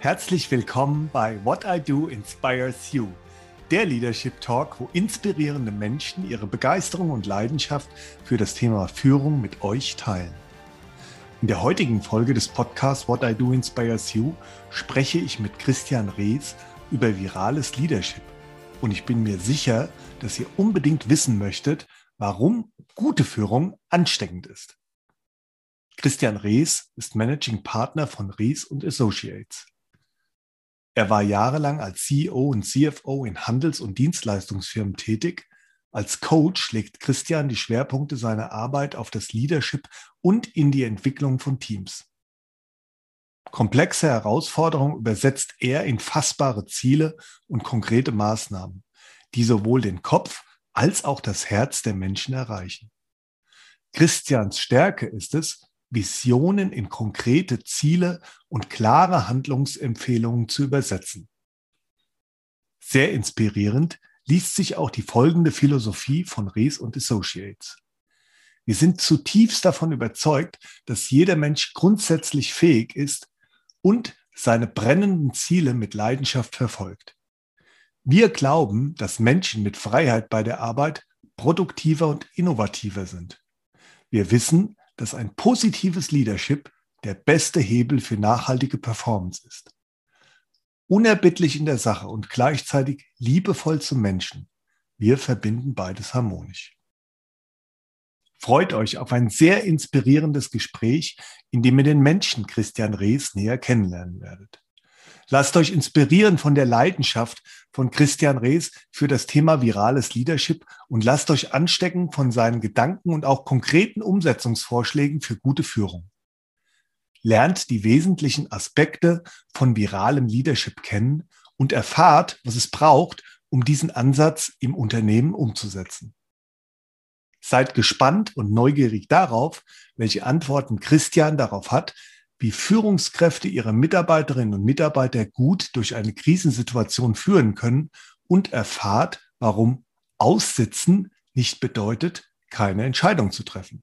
Herzlich willkommen bei What I Do Inspires You, der Leadership Talk, wo inspirierende Menschen ihre Begeisterung und Leidenschaft für das Thema Führung mit euch teilen. In der heutigen Folge des Podcasts What I Do Inspires You spreche ich mit Christian Rees über virales Leadership. Und ich bin mir sicher, dass ihr unbedingt wissen möchtet, warum gute Führung ansteckend ist. Christian Rees ist Managing Partner von Rees Associates. Er war jahrelang als CEO und CFO in Handels- und Dienstleistungsfirmen tätig. Als Coach legt Christian die Schwerpunkte seiner Arbeit auf das Leadership und in die Entwicklung von Teams. Komplexe Herausforderungen übersetzt er in fassbare Ziele und konkrete Maßnahmen, die sowohl den Kopf als auch das Herz der Menschen erreichen. Christians Stärke ist es, Visionen in konkrete Ziele und klare Handlungsempfehlungen zu übersetzen. Sehr inspirierend liest sich auch die folgende Philosophie von Rees und Associates. Wir sind zutiefst davon überzeugt, dass jeder Mensch grundsätzlich fähig ist und seine brennenden Ziele mit Leidenschaft verfolgt. Wir glauben, dass Menschen mit Freiheit bei der Arbeit produktiver und innovativer sind. Wir wissen, dass ein positives Leadership der beste Hebel für nachhaltige Performance ist. Unerbittlich in der Sache und gleichzeitig liebevoll zum Menschen. Wir verbinden beides harmonisch. Freut euch auf ein sehr inspirierendes Gespräch, in dem ihr den Menschen Christian Rees näher kennenlernen werdet. Lasst euch inspirieren von der Leidenschaft von Christian Rees für das Thema virales Leadership und lasst euch anstecken von seinen Gedanken und auch konkreten Umsetzungsvorschlägen für gute Führung. Lernt die wesentlichen Aspekte von viralem Leadership kennen und erfahrt, was es braucht, um diesen Ansatz im Unternehmen umzusetzen. Seid gespannt und neugierig darauf, welche Antworten Christian darauf hat, wie Führungskräfte ihre Mitarbeiterinnen und Mitarbeiter gut durch eine Krisensituation führen können und erfahrt, warum Aussitzen nicht bedeutet, keine Entscheidung zu treffen.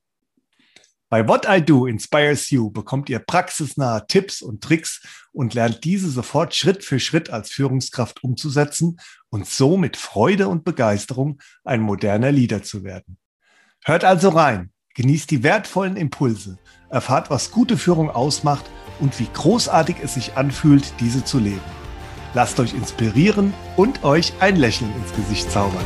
Bei What I Do Inspires You bekommt ihr praxisnahe Tipps und Tricks und lernt diese sofort Schritt für Schritt als Führungskraft umzusetzen und so mit Freude und Begeisterung ein moderner Leader zu werden. Hört also rein Genießt die wertvollen Impulse, erfahrt, was gute Führung ausmacht und wie großartig es sich anfühlt, diese zu leben. Lasst euch inspirieren und euch ein Lächeln ins Gesicht zaubern.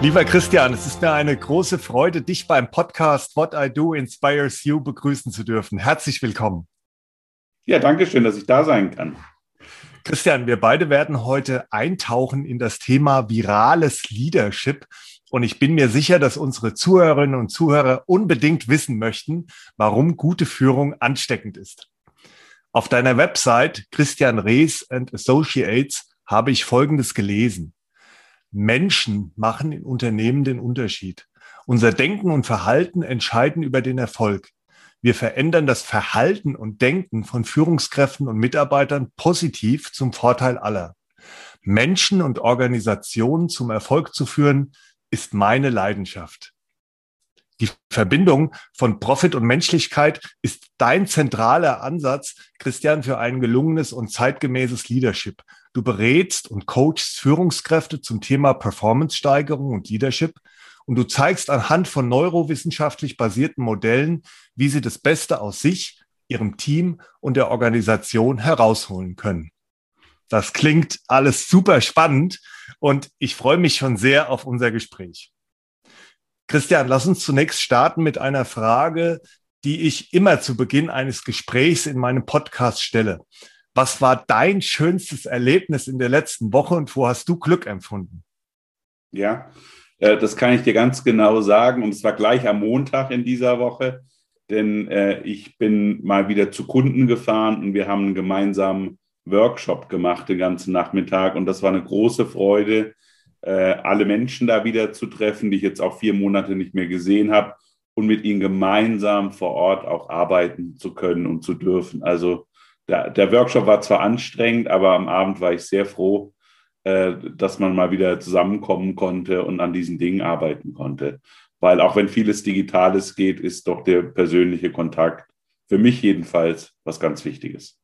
Lieber Christian, es ist mir eine große Freude, dich beim Podcast What I Do Inspires You begrüßen zu dürfen. Herzlich willkommen. Ja, danke schön, dass ich da sein kann. Christian, wir beide werden heute eintauchen in das Thema virales Leadership. Und ich bin mir sicher, dass unsere Zuhörerinnen und Zuhörer unbedingt wissen möchten, warum gute Führung ansteckend ist. Auf deiner Website Christian Rees and Associates habe ich Folgendes gelesen. Menschen machen in Unternehmen den Unterschied. Unser Denken und Verhalten entscheiden über den Erfolg. Wir verändern das Verhalten und Denken von Führungskräften und Mitarbeitern positiv zum Vorteil aller. Menschen und Organisationen zum Erfolg zu führen, ist meine Leidenschaft. Die Verbindung von Profit und Menschlichkeit ist dein zentraler Ansatz, Christian, für ein gelungenes und zeitgemäßes Leadership. Du berätst und coachst Führungskräfte zum Thema Performance-Steigerung und Leadership und du zeigst anhand von neurowissenschaftlich basierten Modellen, wie sie das Beste aus sich, ihrem Team und der Organisation herausholen können. Das klingt alles super spannend und ich freue mich schon sehr auf unser Gespräch. Christian, lass uns zunächst starten mit einer Frage, die ich immer zu Beginn eines Gesprächs in meinem Podcast stelle. Was war dein schönstes Erlebnis in der letzten Woche und wo hast du Glück empfunden? Ja, äh, das kann ich dir ganz genau sagen. Und es war gleich am Montag in dieser Woche, denn äh, ich bin mal wieder zu Kunden gefahren und wir haben einen gemeinsamen Workshop gemacht den ganzen Nachmittag und das war eine große Freude, äh, alle Menschen da wieder zu treffen, die ich jetzt auch vier Monate nicht mehr gesehen habe und mit ihnen gemeinsam vor Ort auch arbeiten zu können und zu dürfen. Also der, der Workshop war zwar anstrengend, aber am Abend war ich sehr froh, äh, dass man mal wieder zusammenkommen konnte und an diesen Dingen arbeiten konnte. Weil auch wenn vieles Digitales geht, ist doch der persönliche Kontakt für mich jedenfalls was ganz Wichtiges.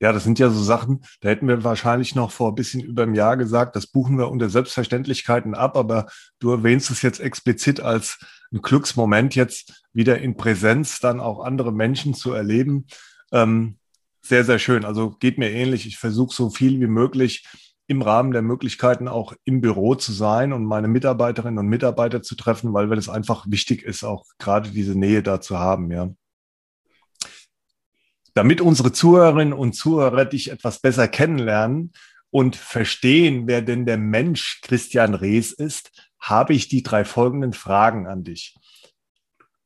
Ja, das sind ja so Sachen, da hätten wir wahrscheinlich noch vor ein bisschen über einem Jahr gesagt, das buchen wir unter Selbstverständlichkeiten ab, aber du erwähnst es jetzt explizit als ein Glücksmoment, jetzt wieder in Präsenz dann auch andere Menschen zu erleben. Ähm, sehr, sehr schön. Also geht mir ähnlich. Ich versuche so viel wie möglich im Rahmen der Möglichkeiten auch im Büro zu sein und meine Mitarbeiterinnen und Mitarbeiter zu treffen, weil es einfach wichtig ist, auch gerade diese Nähe da zu haben, ja. Damit unsere Zuhörerinnen und Zuhörer dich etwas besser kennenlernen und verstehen, wer denn der Mensch Christian Rees ist, habe ich die drei folgenden Fragen an dich.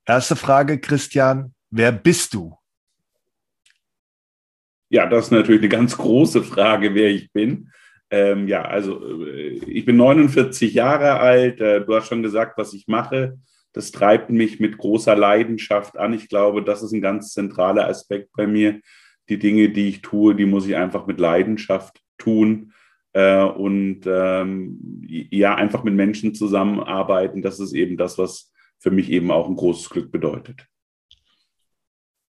Erste Frage, Christian, wer bist du? Ja, das ist natürlich eine ganz große Frage, wer ich bin. Ähm, ja, also äh, ich bin 49 Jahre alt. Äh, du hast schon gesagt, was ich mache. Das treibt mich mit großer Leidenschaft an. Ich glaube, das ist ein ganz zentraler Aspekt bei mir. Die Dinge, die ich tue, die muss ich einfach mit Leidenschaft tun äh, und ähm, ja, einfach mit Menschen zusammenarbeiten. Das ist eben das, was für mich eben auch ein großes Glück bedeutet.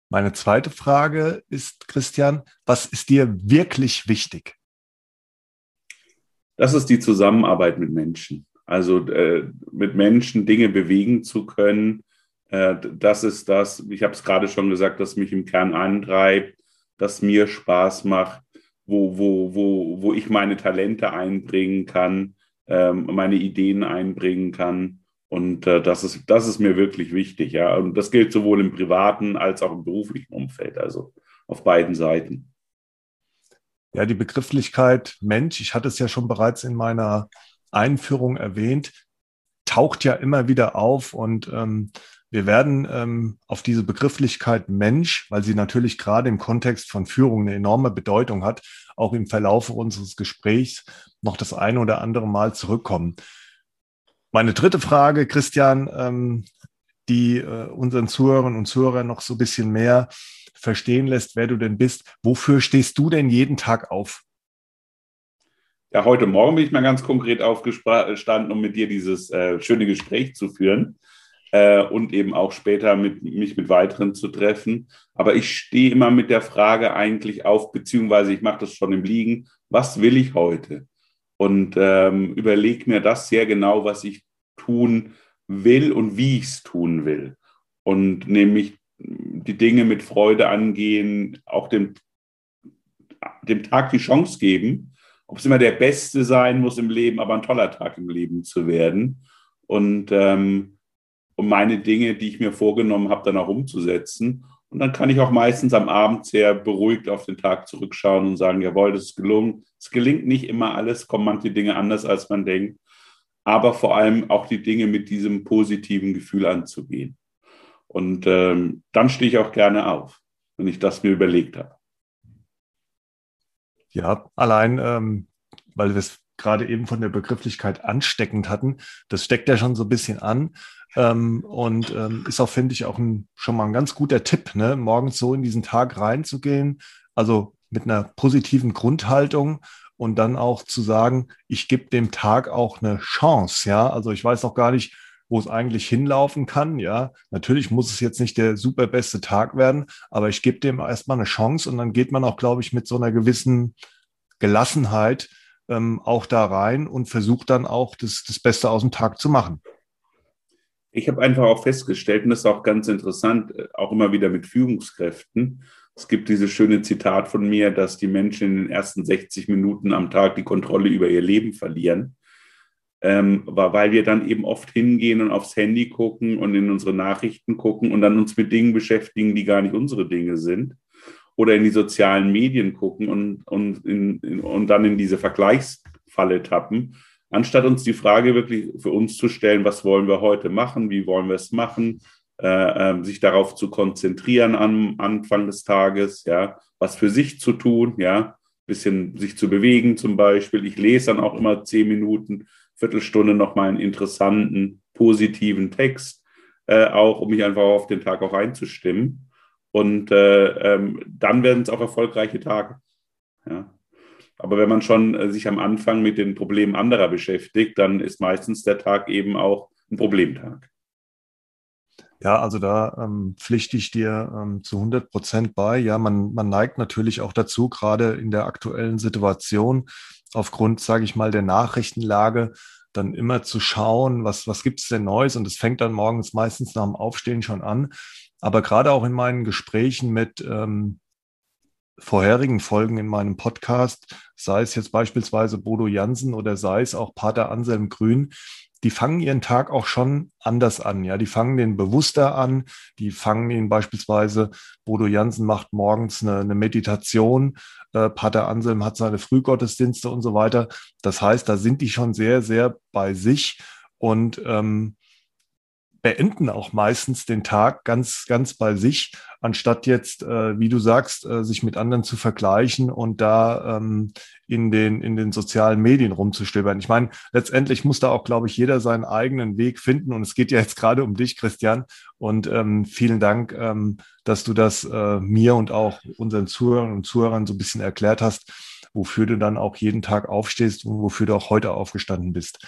Meine zweite Frage ist, Christian, was ist dir wirklich wichtig? das ist die Zusammenarbeit mit Menschen. Also äh, mit Menschen Dinge bewegen zu können, äh, das ist das, ich habe es gerade schon gesagt, das mich im Kern antreibt, das mir Spaß macht, wo, wo, wo, wo ich meine Talente einbringen kann, äh, meine Ideen einbringen kann. Und äh, das, ist, das ist mir wirklich wichtig. Ja? Und das gilt sowohl im privaten als auch im beruflichen Umfeld, also auf beiden Seiten. Ja, die Begrifflichkeit Mensch, ich hatte es ja schon bereits in meiner Einführung erwähnt, taucht ja immer wieder auf und ähm, wir werden ähm, auf diese Begrifflichkeit Mensch, weil sie natürlich gerade im Kontext von Führung eine enorme Bedeutung hat, auch im Verlauf unseres Gesprächs noch das eine oder andere Mal zurückkommen. Meine dritte Frage, Christian, ähm, die äh, unseren Zuhörern und Zuhörern noch so ein bisschen mehr verstehen lässt, wer du denn bist. Wofür stehst du denn jeden Tag auf? Ja, heute Morgen bin ich mal ganz konkret aufgestanden, um mit dir dieses äh, schöne Gespräch zu führen äh, und eben auch später mit, mich mit weiteren zu treffen. Aber ich stehe immer mit der Frage eigentlich auf, beziehungsweise ich mache das schon im Liegen, was will ich heute? Und ähm, überlege mir das sehr genau, was ich tun will und wie ich es tun will. Und nämlich die Dinge mit Freude angehen, auch dem, dem Tag die Chance geben, ob es immer der Beste sein muss im Leben, aber ein toller Tag im Leben zu werden. Und ähm, um meine Dinge, die ich mir vorgenommen habe, dann auch umzusetzen. Und dann kann ich auch meistens am Abend sehr beruhigt auf den Tag zurückschauen und sagen, jawohl, das ist gelungen. Es gelingt nicht immer alles, kommen manche Dinge anders, als man denkt. Aber vor allem auch die Dinge mit diesem positiven Gefühl anzugehen. Und ähm, dann stehe ich auch gerne auf, wenn ich das mir überlegt habe. Ja, allein, ähm, weil wir es gerade eben von der Begrifflichkeit ansteckend hatten, das steckt ja schon so ein bisschen an. Ähm, und ähm, ist auch, finde ich, auch ein, schon mal ein ganz guter Tipp, ne? morgens so in diesen Tag reinzugehen. Also mit einer positiven Grundhaltung und dann auch zu sagen, ich gebe dem Tag auch eine Chance. Ja, also ich weiß noch gar nicht, wo es eigentlich hinlaufen kann. Ja, natürlich muss es jetzt nicht der super beste Tag werden, aber ich gebe dem erstmal eine Chance und dann geht man auch, glaube ich, mit so einer gewissen Gelassenheit ähm, auch da rein und versucht dann auch das, das Beste aus dem Tag zu machen. Ich habe einfach auch festgestellt, und das ist auch ganz interessant, äh, auch immer wieder mit Führungskräften. Es gibt dieses schöne Zitat von mir, dass die Menschen in den ersten 60 Minuten am Tag die Kontrolle über ihr Leben verlieren ähm, weil wir dann eben oft hingehen und aufs Handy gucken und in unsere Nachrichten gucken und dann uns mit Dingen beschäftigen, die gar nicht unsere Dinge sind. Oder in die sozialen Medien gucken und, und, in, in, und dann in diese Vergleichsfalle tappen, anstatt uns die Frage wirklich für uns zu stellen, was wollen wir heute machen, wie wollen wir es machen, äh, äh, sich darauf zu konzentrieren am Anfang des Tages, ja, was für sich zu tun, ja, bisschen sich zu bewegen zum Beispiel. Ich lese dann auch immer zehn Minuten Viertelstunde nochmal einen interessanten, positiven Text, äh, auch um mich einfach auf den Tag auch einzustimmen. Und äh, ähm, dann werden es auch erfolgreiche Tage. Ja. Aber wenn man schon äh, sich am Anfang mit den Problemen anderer beschäftigt, dann ist meistens der Tag eben auch ein Problemtag. Ja, also da ähm, pflichte ich dir ähm, zu 100 Prozent bei. Ja, man, man neigt natürlich auch dazu, gerade in der aktuellen Situation, aufgrund, sage ich mal, der Nachrichtenlage, dann immer zu schauen, was, was gibt's denn Neues? Und es fängt dann morgens meistens nach dem Aufstehen schon an. Aber gerade auch in meinen Gesprächen mit ähm, vorherigen Folgen in meinem Podcast, sei es jetzt beispielsweise Bodo Jansen oder sei es auch Pater Anselm Grün, die fangen ihren Tag auch schon anders an. Ja, die fangen den bewusster an. Die fangen ihn beispielsweise, Bodo Jansen macht morgens eine, eine Meditation. Äh, Pater Anselm hat seine Frühgottesdienste und so weiter. Das heißt, da sind die schon sehr, sehr bei sich und ähm, beenden auch meistens den Tag ganz, ganz bei sich, anstatt jetzt, äh, wie du sagst, äh, sich mit anderen zu vergleichen und da ähm, in, den, in den sozialen Medien rumzustöbern. Ich meine, letztendlich muss da auch, glaube ich, jeder seinen eigenen Weg finden. Und es geht ja jetzt gerade um dich, Christian. Und ähm, vielen Dank, ähm, dass du das äh, mir und auch unseren Zuhörern und Zuhörern so ein bisschen erklärt hast, wofür du dann auch jeden Tag aufstehst und wofür du auch heute aufgestanden bist.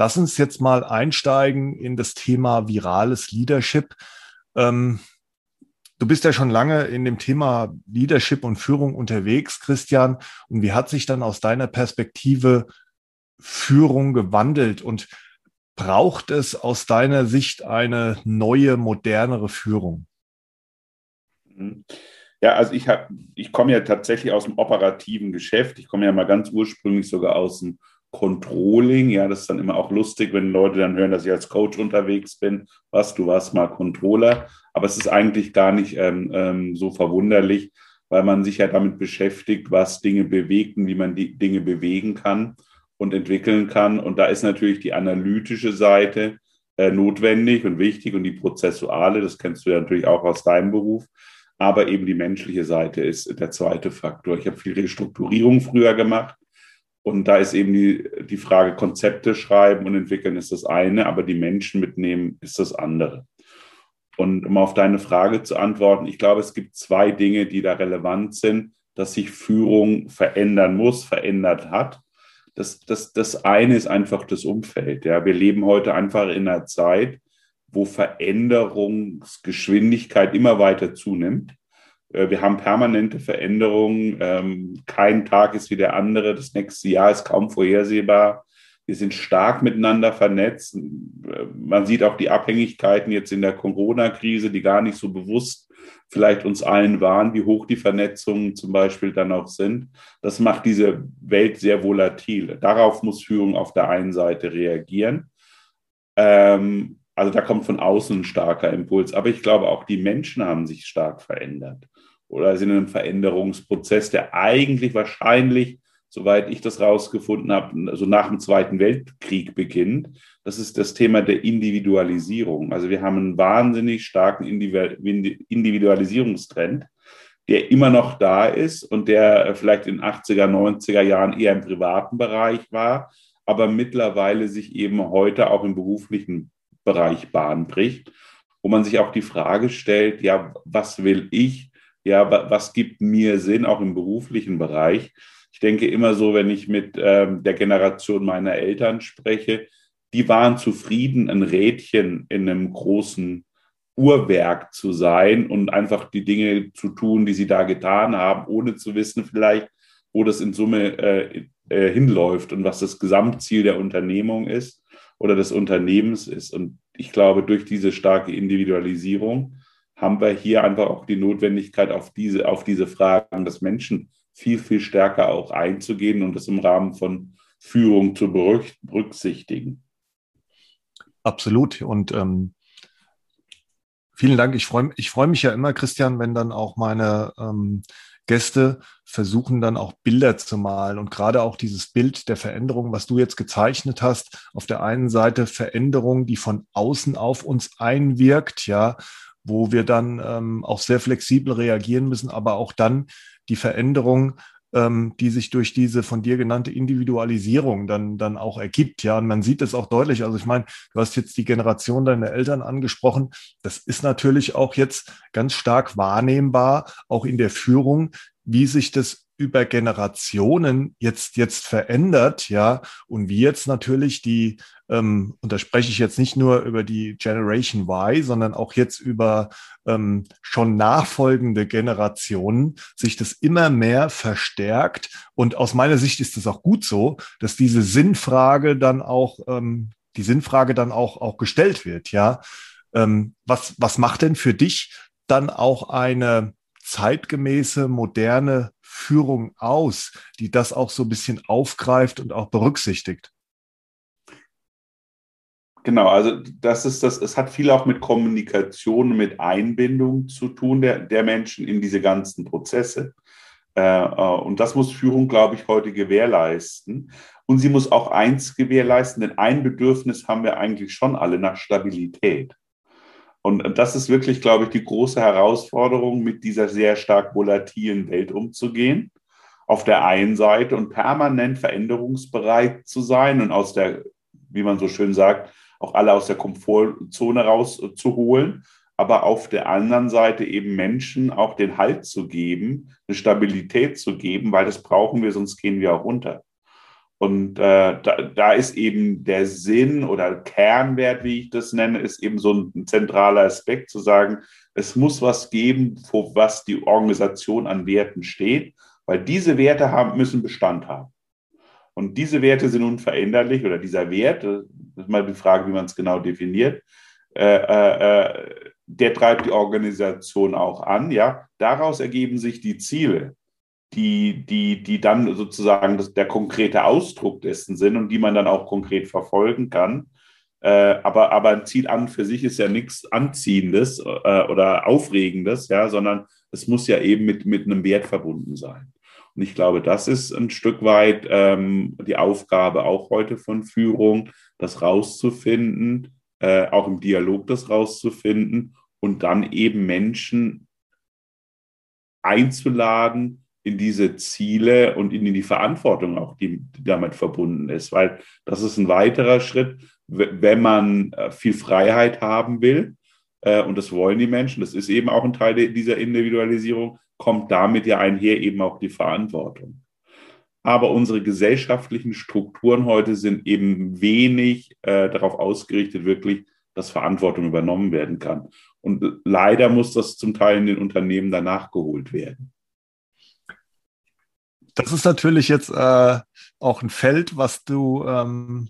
Lass uns jetzt mal einsteigen in das Thema virales Leadership. Ähm, du bist ja schon lange in dem Thema Leadership und Führung unterwegs, Christian. Und wie hat sich dann aus deiner Perspektive Führung gewandelt und braucht es aus deiner Sicht eine neue, modernere Führung? Ja, also ich ich komme ja tatsächlich aus dem operativen Geschäft. Ich komme ja mal ganz ursprünglich sogar aus dem Controlling. Ja, das ist dann immer auch lustig, wenn Leute dann hören, dass ich als Coach unterwegs bin. Was, du warst mal Controller. Aber es ist eigentlich gar nicht ähm, ähm, so verwunderlich, weil man sich ja damit beschäftigt, was Dinge bewegt und wie man die Dinge bewegen kann und entwickeln kann. Und da ist natürlich die analytische Seite äh, notwendig und wichtig und die prozessuale, das kennst du ja natürlich auch aus deinem Beruf. Aber eben die menschliche Seite ist der zweite Faktor. Ich habe viel Restrukturierung früher gemacht und da ist eben die, die Frage, Konzepte schreiben und entwickeln ist das eine, aber die Menschen mitnehmen ist das andere. Und um auf deine Frage zu antworten, ich glaube, es gibt zwei Dinge, die da relevant sind, dass sich Führung verändern muss, verändert hat. Das, das, das eine ist einfach das Umfeld. Ja. Wir leben heute einfach in einer Zeit, wo Veränderungsgeschwindigkeit immer weiter zunimmt. Äh, wir haben permanente Veränderungen. Ähm, kein Tag ist wie der andere. Das nächste Jahr ist kaum vorhersehbar. Wir sind stark miteinander vernetzt. Äh, man sieht auch die Abhängigkeiten jetzt in der Corona-Krise, die gar nicht so bewusst vielleicht uns allen waren, wie hoch die Vernetzungen zum Beispiel dann auch sind. Das macht diese Welt sehr volatil. Darauf muss Führung auf der einen Seite reagieren. Ähm, also da kommt von außen ein starker Impuls. Aber ich glaube, auch die Menschen haben sich stark verändert oder sind in einem Veränderungsprozess, der eigentlich wahrscheinlich, soweit ich das rausgefunden habe, also nach dem Zweiten Weltkrieg beginnt. Das ist das Thema der Individualisierung. Also wir haben einen wahnsinnig starken Individualisierungstrend, der immer noch da ist und der vielleicht in 80er, 90er Jahren eher im privaten Bereich war, aber mittlerweile sich eben heute auch im beruflichen Bereich Bahn bricht, wo man sich auch die Frage stellt, ja, was will ich ja, was gibt mir Sinn, auch im beruflichen Bereich? Ich denke immer so, wenn ich mit ähm, der Generation meiner Eltern spreche, die waren zufrieden, ein Rädchen in einem großen Uhrwerk zu sein und einfach die Dinge zu tun, die sie da getan haben, ohne zu wissen vielleicht, wo das in Summe äh, äh, hinläuft und was das Gesamtziel der Unternehmung ist oder des Unternehmens ist. Und ich glaube, durch diese starke Individualisierung haben wir hier einfach auch die Notwendigkeit, auf diese, auf diese Fragen des Menschen viel, viel stärker auch einzugehen und das im Rahmen von Führung zu berücksichtigen. Absolut. Und ähm, vielen Dank. Ich freue ich freu mich ja immer, Christian, wenn dann auch meine ähm, Gäste versuchen dann auch Bilder zu malen und gerade auch dieses Bild der Veränderung, was du jetzt gezeichnet hast, auf der einen Seite Veränderung, die von außen auf uns einwirkt, ja, wo wir dann ähm, auch sehr flexibel reagieren müssen, aber auch dann die Veränderung, ähm, die sich durch diese von dir genannte Individualisierung dann, dann auch ergibt. Ja, und man sieht es auch deutlich. Also ich meine, du hast jetzt die Generation deiner Eltern angesprochen. Das ist natürlich auch jetzt ganz stark wahrnehmbar, auch in der Führung, wie sich das über Generationen jetzt, jetzt verändert, ja, und wie jetzt natürlich die, ähm, und da spreche ich jetzt nicht nur über die Generation Y, sondern auch jetzt über ähm, schon nachfolgende Generationen, sich das immer mehr verstärkt. Und aus meiner Sicht ist es auch gut so, dass diese Sinnfrage dann auch, ähm, die Sinnfrage dann auch, auch gestellt wird, ja. Ähm, was, was macht denn für dich dann auch eine zeitgemäße, moderne Führung aus, die das auch so ein bisschen aufgreift und auch berücksichtigt? Genau, also das ist das, es hat viel auch mit Kommunikation, mit Einbindung zu tun der, der Menschen in diese ganzen Prozesse. Äh, äh, und das muss Führung, glaube ich, heute gewährleisten. Und sie muss auch eins gewährleisten, denn ein Bedürfnis haben wir eigentlich schon alle nach Stabilität. Und das ist wirklich, glaube ich, die große Herausforderung, mit dieser sehr stark volatilen Welt umzugehen. Auf der einen Seite und permanent veränderungsbereit zu sein und aus der, wie man so schön sagt, auch alle aus der Komfortzone rauszuholen. Aber auf der anderen Seite eben Menschen auch den Halt zu geben, eine Stabilität zu geben, weil das brauchen wir, sonst gehen wir auch runter. Und äh, da, da ist eben der Sinn oder Kernwert, wie ich das nenne, ist eben so ein, zentraler Aspekt zu sagen, es muss was geben, vor was die Organisation an Werten steht, weil diese Werte haben, müssen Bestand haben. Und diese Werte sind unveränderlich oder dieser Wert, das ist mal die Frage, wie man es genau definiert, äh, äh, äh, der treibt die Organisation auch an. Ja, daraus ergeben sich die Ziele die, die, die dann sozusagen das, der konkrete Ausdruck dessen sind und die man dann auch konkret verfolgen kann. Äh, aber, aber ein Ziel an für sich ist ja nichts Anziehendes äh, oder Aufregendes, ja, sondern es muss ja eben mit, mit einem Wert verbunden sein. Und ich glaube, das ist ein Stück weit ähm, die Aufgabe auch heute von Führung, das rauszufinden, äh, auch im Dialog das rauszufinden und dann eben Menschen einzuladen, in diese Ziele und in die Verantwortung auch, die, damit verbunden ist. Weil das ist ein weiterer Schritt, wenn man äh, viel Freiheit haben will, äh, und das wollen die Menschen, das ist eben auch ein Teil dieser Individualisierung, kommt damit ja einher eben auch die Verantwortung. Aber unsere gesellschaftlichen Strukturen heute sind eben wenig äh, darauf ausgerichtet, wirklich, dass Verantwortung übernommen werden kann. Und leider muss das zum Teil in den Unternehmen danach geholt werden. Das ist natürlich jetzt äh, auch ein Feld, was du ähm,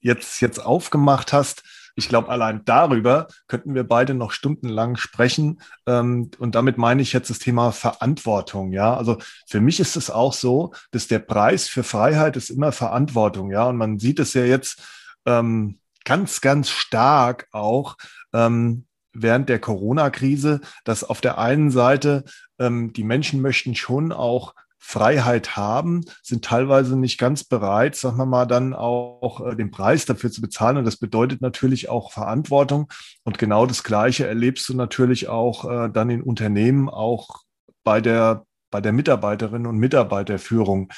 jetzt, jetzt aufgemacht hast. Ich glaube, allein darüber könnten wir beide noch stundenlang sprechen. Ähm, und damit meine ich jetzt das Thema Verantwortung. Ja, also für mich ist es auch so, dass der Preis für Freiheit ist immer Verantwortung. Ja, und man sieht es ja jetzt ähm, ganz, ganz stark auch. Ähm, während der Corona-Krise, dass auf der einen Seite ähm, die Menschen möchten schon auch Freiheit haben, sind teilweise nicht ganz bereit, sagen wir mal, dann auch äh, den Preis dafür zu bezahlen. Und das bedeutet natürlich auch Verantwortung. Und genau das Gleiche erlebst du natürlich auch äh, dann in Unternehmen, auch bei der, bei der Mitarbeiterinnen und Mitarbeiterführung.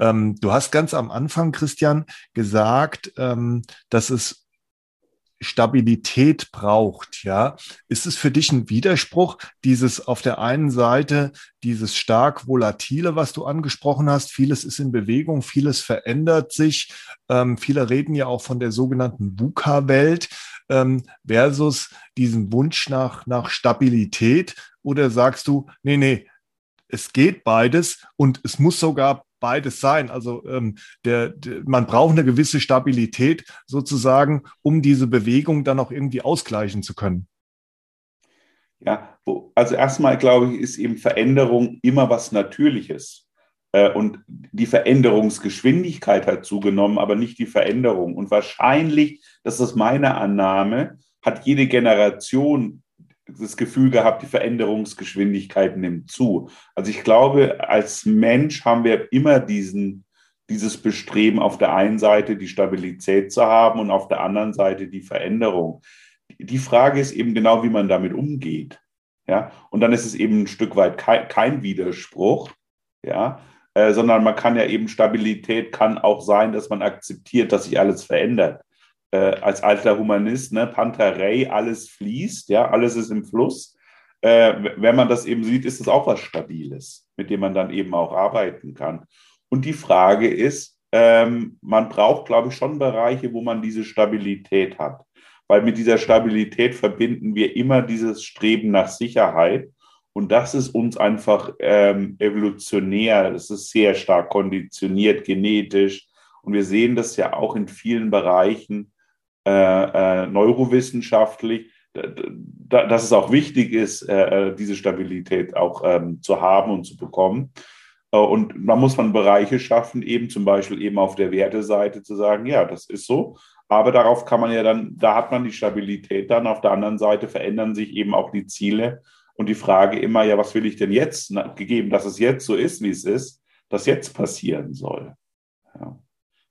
Ähm, du hast ganz am Anfang, Christian, gesagt, ähm, dass es Stabilität braucht, ja. Ist es für dich ein Widerspruch, dieses auf der einen Seite, dieses stark volatile, was du angesprochen hast, vieles ist in Bewegung, vieles verändert sich, ähm, viele reden ja auch von der sogenannten VUCA-Welt, ähm, versus diesen Wunsch nach, nach Stabilität? Oder sagst du, nee, nee, es geht beides und es muss sogar beides sein. Also ähm, der, der, man braucht eine gewisse Stabilität sozusagen, um diese Bewegung dann auch irgendwie ausgleichen zu können. Ja, also erstmal glaube ich, ist eben Veränderung immer was Natürliches. Äh, und die Veränderungsgeschwindigkeit hat zugenommen, aber nicht die Veränderung. Und wahrscheinlich, das ist meine Annahme, hat jede Generation das Gefühl gehabt, die Veränderungsgeschwindigkeit nimmt zu. Also ich glaube, als Mensch haben wir immer diesen, dieses Bestreben, auf der einen Seite die Stabilität zu haben und auf der anderen Seite die Veränderung. Die Frage ist eben genau, wie man damit umgeht. Ja, und dann ist es eben ein Stück weit kein, kein Widerspruch, ja, äh, sondern man kann ja eben Stabilität kann auch sein, dass man akzeptiert, dass sich alles verändert äh, als alter Humanist, ne, Panterei, alles fließt, ja, alles ist im Fluss. Äh, wenn man das eben sieht, ist es auch was Stabiles. mit dem man dann eben auch arbeiten kann. Und die Frage ist, ähm, man braucht, glaube ich, schon Bereiche, wo man diese Stabilität hat. Weil mit dieser Stabilität verbinden wir immer dieses Streben nach Sicherheit. Und das ist uns einfach ähm, evolutionär, es ist sehr stark konditioniert, genetisch. Und wir sehen das ja auch in vielen Bereichen äh, äh, neurowissenschaftlich, dass es auch wichtig ist, äh, äh, diese Stabilität auch ähm, zu haben und zu bekommen. Und da muss man Bereiche schaffen, eben zum Beispiel eben auf der Werteseite zu sagen, ja, das ist so. Aber darauf kann man ja dann, da hat man die Stabilität dann. Auf der anderen Seite verändern sich eben auch die Ziele. Und die Frage immer, ja, was will ich denn jetzt, gegeben, dass es jetzt so ist, wie es ist, dass jetzt passieren soll. Ja.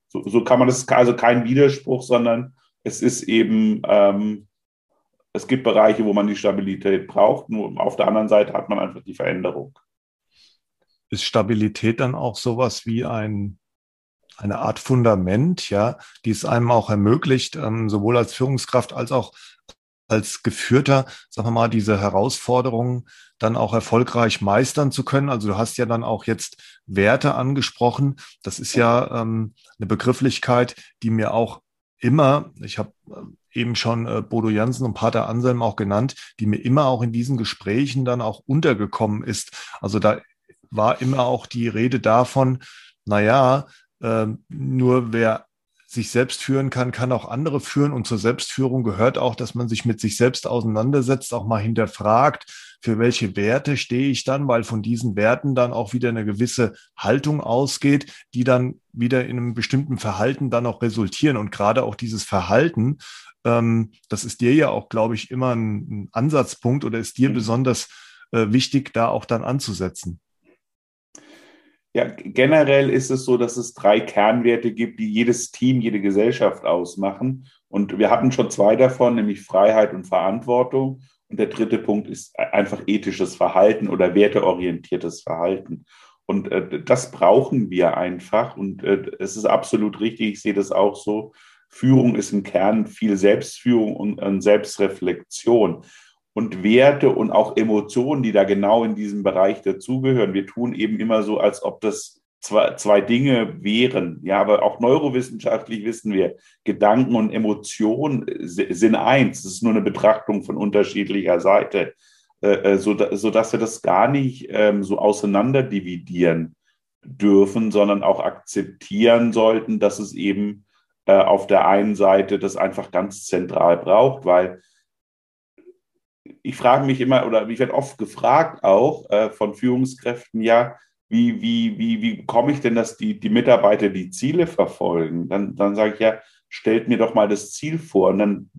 So, so, kann man das, also kein Widerspruch, sondern es ist eben, ähm, es gibt Bereiche, wo man die Stabilität braucht. Nur auf der anderen Seite hat man einfach die Veränderung ist Stabilität dann auch sowas wie ein, eine Art Fundament, ja, die es einem auch ermöglicht, ähm, sowohl als Führungskraft als auch als Geführter, sagen wir mal, diese Herausforderungen dann auch erfolgreich meistern zu können. Also du hast ja dann auch jetzt Werte angesprochen. Das ist ja ähm, eine Begrifflichkeit, die mir auch immer, ich habe äh, eben schon äh, Bodo Jansen und Pater Anselm auch genannt, die mir immer auch in diesen Gesprächen dann auch untergekommen ist. Also da war immer auch die Rede davon, naja, äh, nur wer sich selbst führen kann, kann auch andere führen. Und zur Selbstführung gehört auch, dass man sich mit sich selbst auseinandersetzt, auch mal hinterfragt, für welche Werte stehe ich dann, weil von diesen Werten dann auch wieder eine gewisse Haltung ausgeht, die dann wieder in einem bestimmten Verhalten dann auch resultieren. Und gerade auch dieses Verhalten, ähm, das ist dir ja auch, glaube ich, immer ein, ein Ansatzpunkt oder ist dir mhm. besonders äh, wichtig, da auch dann anzusetzen. Ja, generell ist es so, dass es drei Kernwerte gibt, die jedes Team, jede Gesellschaft ausmachen. Und wir hatten schon zwei davon, nämlich Freiheit und Verantwortung. Und der dritte Punkt ist einfach ethisches Verhalten oder werteorientiertes Verhalten. Und äh, das brauchen wir einfach. Und äh, es ist absolut richtig, ich sehe das auch so. Führung ist im Kern viel Selbstführung und, und Selbstreflexion und Werte und auch Emotionen, die da genau in diesem Bereich dazugehören. Wir tun eben immer so, als ob das zwei, zwei Dinge wären. Ja, aber auch neurowissenschaftlich wissen wir, Gedanken und Emotionen sind eins. Es ist nur eine Betrachtung von unterschiedlicher Seite, äh, äh so, so dass wir das gar nicht ähm, so auseinander dividieren dürfen, sondern auch akzeptieren sollten, dass es eben äh, auf der einen Seite das einfach ganz zentral braucht, weil ich frage mich immer, oder ich werde oft gefragt auch äh, von Führungskräften, ja, wie, wie, wie, wie komme ich denn, dass die, die Mitarbeiter die Ziele verfolgen? Dann, dann sage ich ja, stellt mir doch mal das Ziel vor und dann,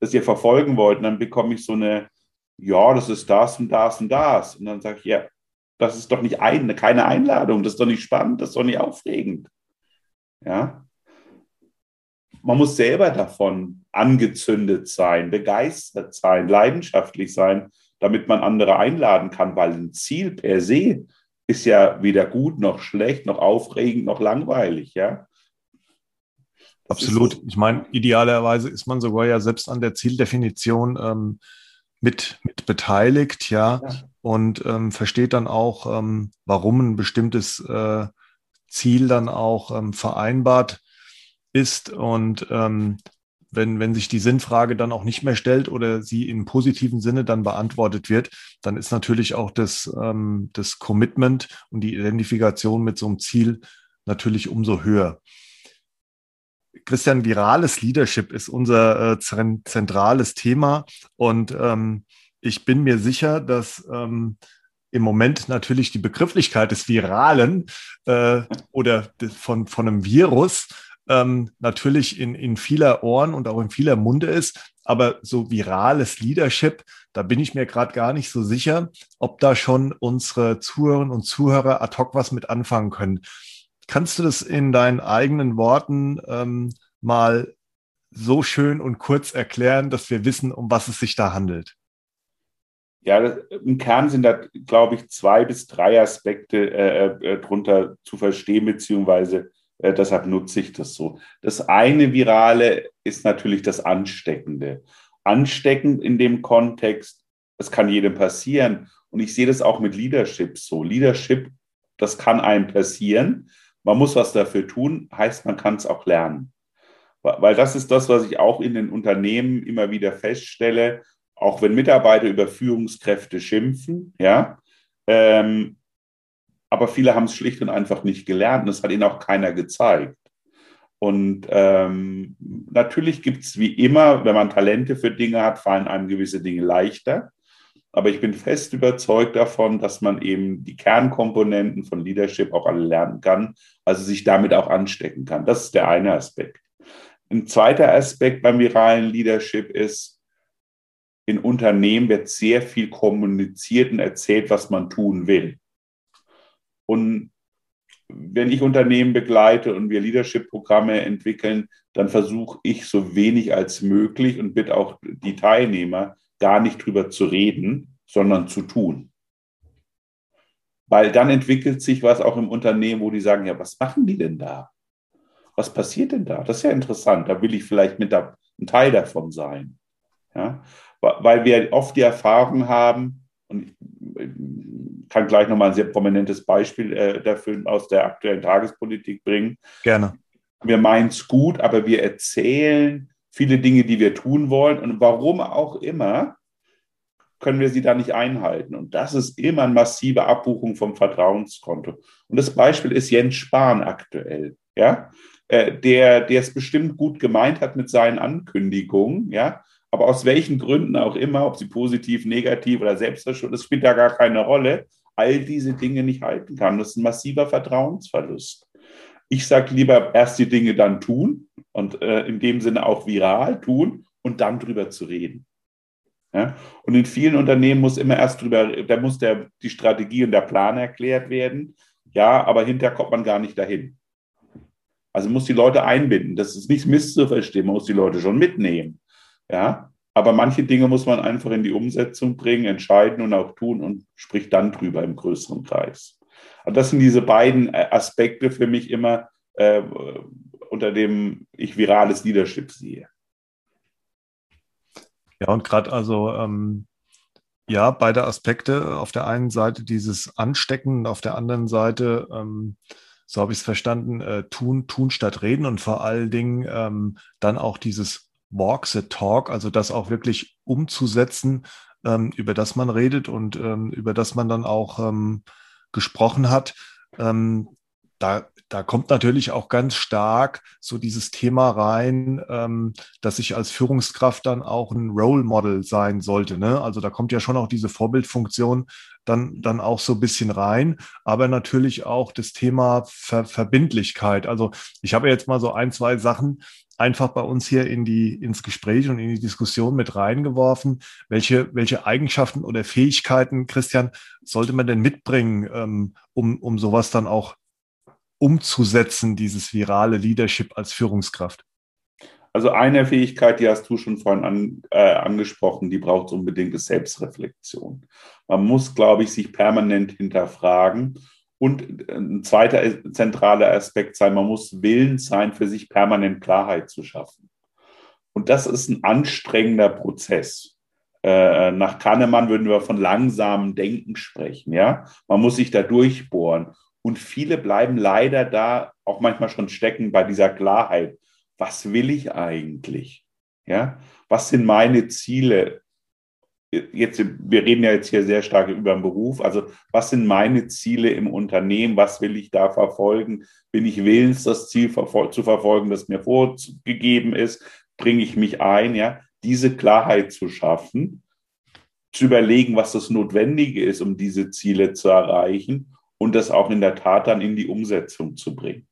das ihr verfolgen wollt, und dann bekomme ich so eine, ja, das ist das und das und das. Und dann sage ich, ja, das ist doch nicht ein, keine Einladung, das ist doch nicht spannend, das ist doch nicht aufregend. Ja, man muss selber davon angezündet sein, begeistert sein, leidenschaftlich sein, damit man andere einladen kann, weil ein Ziel per se ist ja weder gut noch schlecht, noch aufregend, noch langweilig, ja. Absolut. Ich meine, idealerweise ist man sogar ja selbst an der Zieldefinition ähm, mit, mit beteiligt, ja, ja. und ähm, versteht dann auch, ähm, warum ein bestimmtes äh, Ziel dann auch ähm, vereinbart ist und ähm, wenn, wenn sich die Sinnfrage dann auch nicht mehr stellt oder sie im positiven Sinne dann beantwortet wird, dann ist natürlich auch das, ähm, das Commitment und die Identifikation mit so einem Ziel natürlich umso höher. Christian, virales Leadership ist unser äh, zentrales Thema und ähm, ich bin mir sicher, dass ähm, im Moment natürlich die Begrifflichkeit des Viralen äh, oder von, von einem Virus ähm, natürlich in, in vieler Ohren und auch in vieler Munde ist. Aber so virales Leadership, da bin ich mir gerade gar nicht so sicher, ob da schon unsere Zuhörerinnen und Zuhörer ad hoc was mit anfangen können. Kannst du das in deinen eigenen Worten ähm, mal so schön und kurz erklären, dass wir wissen, um was es sich da handelt? Ja, im Kern sind da, glaube ich, zwei bis drei Aspekte äh, äh, drunter zu verstehen, beziehungsweise äh, deshalb nutze ich das so. Das eine Virale ist natürlich das Ansteckende. Ansteckend in dem Kontext, es kann jedem passieren. Und ich sehe das auch mit Leadership so. Leadership, das kann einem passieren. Man muss was dafür tun, heißt, man kann es auch lernen. Weil das ist das, was ich auch in den Unternehmen immer wieder feststelle, auch wenn Mitarbeiter über Führungskräfte schimpfen, ja, ähm, aber viele haben es schlicht und einfach nicht gelernt und das hat ihnen auch keiner gezeigt. Und ähm, natürlich gibt es wie immer, wenn man Talente für Dinge hat, fallen einem gewisse Dinge leichter. Aber ich bin fest überzeugt davon, dass man eben die Kernkomponenten von Leadership auch alle lernen kann, also sich damit auch anstecken kann. Das ist der eine Aspekt. Ein zweiter Aspekt beim viralen Leadership ist, in Unternehmen wird sehr viel kommuniziert und erzählt, was man tun will. Und wenn ich Unternehmen begleite und wir Leadership-Programme entwickeln, dann versuche ich so wenig als möglich und bitte auch die Teilnehmer gar nicht drüber zu reden, sondern zu tun. Weil dann entwickelt sich was auch im Unternehmen, wo die sagen, ja, was machen die denn da? Was passiert denn da? Das ist ja interessant. Da will ich vielleicht mit ein Teil davon sein. Ja? Weil wir oft die Erfahrung haben, und kann gleich nochmal ein sehr prominentes Beispiel äh, dafür aus der aktuellen Tagespolitik bringen. Gerne. Wir meinen es gut, aber wir erzählen viele Dinge, die wir tun wollen. Und warum auch immer, können wir sie da nicht einhalten. Und das ist immer eine massive Abbuchung vom Vertrauenskonto. Und das Beispiel ist Jens Spahn aktuell. Ja? Äh, der, der es bestimmt gut gemeint hat mit seinen Ankündigungen, ja, aber aus welchen Gründen auch immer, ob sie positiv, negativ oder selbstverschuldet, das spielt da gar keine Rolle, all diese Dinge nicht halten kann. Das ist ein massiver Vertrauensverlust. Ich sage lieber erst die Dinge dann tun und äh, in dem Sinne auch viral tun und dann drüber zu reden. Ja? Und in vielen Unternehmen muss immer erst drüber, da muss der, die Strategie und der Plan erklärt werden. Ja, aber hinterher kommt man gar nicht dahin. Also muss die Leute einbinden. Das ist nicht misszuverstehen, man muss die Leute schon mitnehmen. Ja, aber manche Dinge muss man einfach in die Umsetzung bringen, entscheiden und auch tun und spricht dann drüber im größeren Kreis. Und das sind diese beiden äh, Aspekte für mich immer, äh, unter dem ich virales Leadership sehe. Ja, und gerade also, ähm, ja, beide Aspekte. Auf der einen Seite dieses Anstecken, auf der anderen Seite, ähm, so habe ich es verstanden, äh, tun, tun statt reden und vor allen Dingen ähm, dann auch dieses Walk the Talk, also das auch wirklich umzusetzen, ähm, über das man redet und ähm, über das man dann auch ähm, gesprochen hat. Ähm, da, da kommt natürlich auch ganz stark so dieses Thema rein, ähm, dass ich als Führungskraft dann auch ein Role Model sein sollte. Ne? Also da kommt ja schon auch diese Vorbildfunktion dann, dann auch so ein bisschen rein, aber natürlich auch das Thema Ver Verbindlichkeit. Also ich habe jetzt mal so ein, zwei Sachen, einfach bei uns hier in die, ins Gespräch und in die Diskussion mit reingeworfen. Welche, welche Eigenschaften oder Fähigkeiten, Christian, sollte man denn mitbringen, ähm, um, um sowas dann auch umzusetzen, dieses virale Leadership als Führungskraft? Also eine Fähigkeit, die hast du schon vorhin an, äh, angesprochen, die braucht unbedingt ist Selbstreflexion. Man muss, glaube ich, sich permanent hinterfragen und ein zweiter zentraler Aspekt sein, man muss willens sein, für sich permanent Klarheit zu schaffen. Und das ist ein anstrengender Prozess. Äh, nach Kahnemann würden wir von langsamem Denken sprechen. Ja? Man muss sich da durchbohren. Und viele bleiben leider da auch manchmal schon stecken bei dieser Klarheit. Was will ich eigentlich? Ja? Was sind meine Ziele? jetzt, wir reden ja jetzt hier sehr stark über den Beruf. Also, was sind meine Ziele im Unternehmen? Was will ich da verfolgen? Bin ich willens, das Ziel zu verfolgen, das mir vorgegeben ist? Bringe ich mich ein? Ja, diese Klarheit zu schaffen, zu überlegen, was das Notwendige ist, um diese Ziele zu erreichen und das auch in der Tat dann in die Umsetzung zu bringen.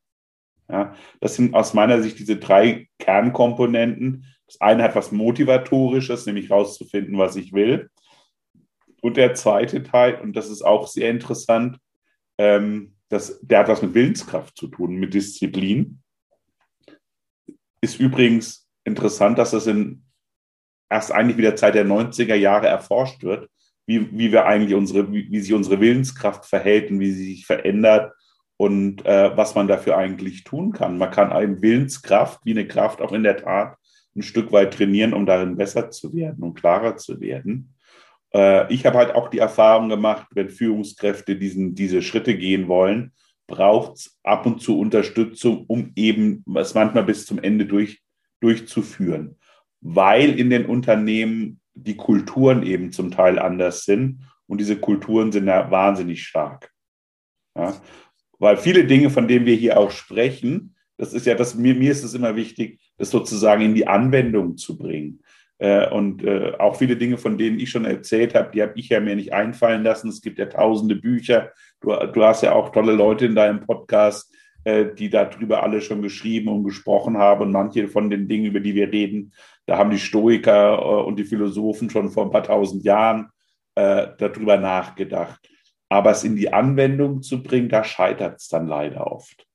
Ja, das sind aus meiner Sicht diese drei Kernkomponenten, das eine hat was Motivatorisches, nämlich rauszufinden, was ich will. Und der zweite Teil, und das ist auch sehr interessant, ähm, das, der hat was mit Willenskraft zu tun, mit Disziplin. Ist übrigens interessant, dass das in erst eigentlich wieder Zeit der 90er Jahre erforscht wird, wie, wie wir eigentlich unsere, wie, wie sich unsere Willenskraft verhält und wie sie sich verändert und äh, was man dafür eigentlich tun kann. Man kann eine Willenskraft wie eine Kraft auch in der Tat ein Stück weit trainieren, um darin besser zu werden und klarer zu werden. Äh, ich habe halt auch die Erfahrung gemacht, wenn Führungskräfte diesen, diese Schritte gehen wollen, braucht es ab und zu Unterstützung, um eben es manchmal bis zum Ende durch, durchzuführen. Weil in den Unternehmen die Kulturen eben zum Teil anders sind und diese Kulturen sind ja wahnsinnig stark. Ja? Weil viele Dinge, von denen wir hier auch sprechen, das ist ja das, mir, mir ist es immer wichtig, das sozusagen in die Anwendung zu bringen. Äh, und äh, auch viele Dinge, von denen ich schon erzählt habe, die habe ich ja mir nicht einfallen lassen. Es gibt ja tausende Bücher. Du, du hast ja auch tolle Leute in deinem Podcast, äh, die darüber alle schon geschrieben und gesprochen haben. Und manche von den Dingen, über die wir reden, da haben die Stoiker äh, und die Philosophen schon vor ein paar tausend Jahren äh, darüber nachgedacht. Aber es in die Anwendung zu bringen, da scheitert es dann leider oft.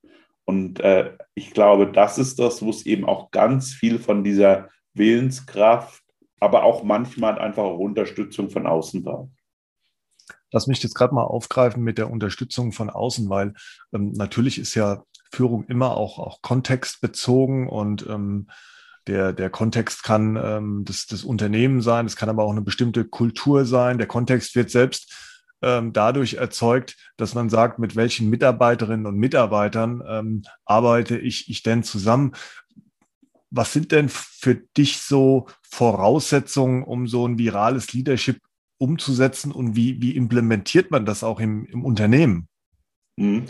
Und äh, ich glaube, das ist das, wo es eben auch ganz viel von dieser Willenskraft, aber auch manchmal einfach auch Unterstützung von außen braucht. Lass mich jetzt gerade mal aufgreifen mit der Unterstützung von außen, weil ähm, natürlich ist ja Führung immer auch, auch kontextbezogen und ähm, der, der Kontext kann ähm, das, das Unternehmen sein, es kann aber auch eine bestimmte Kultur sein. Der Kontext wird selbst ähm, dadurch erzeugt, dass man sagt, mit welchen Mitarbeiterinnen und Mitarbeitern ähm, arbeite ich, ich denn zusammen. Was sind denn für dich so Voraussetzungen, um so ein virales Leadership umzusetzen und wie, wie implementiert man das auch im, im Unternehmen? Mhm.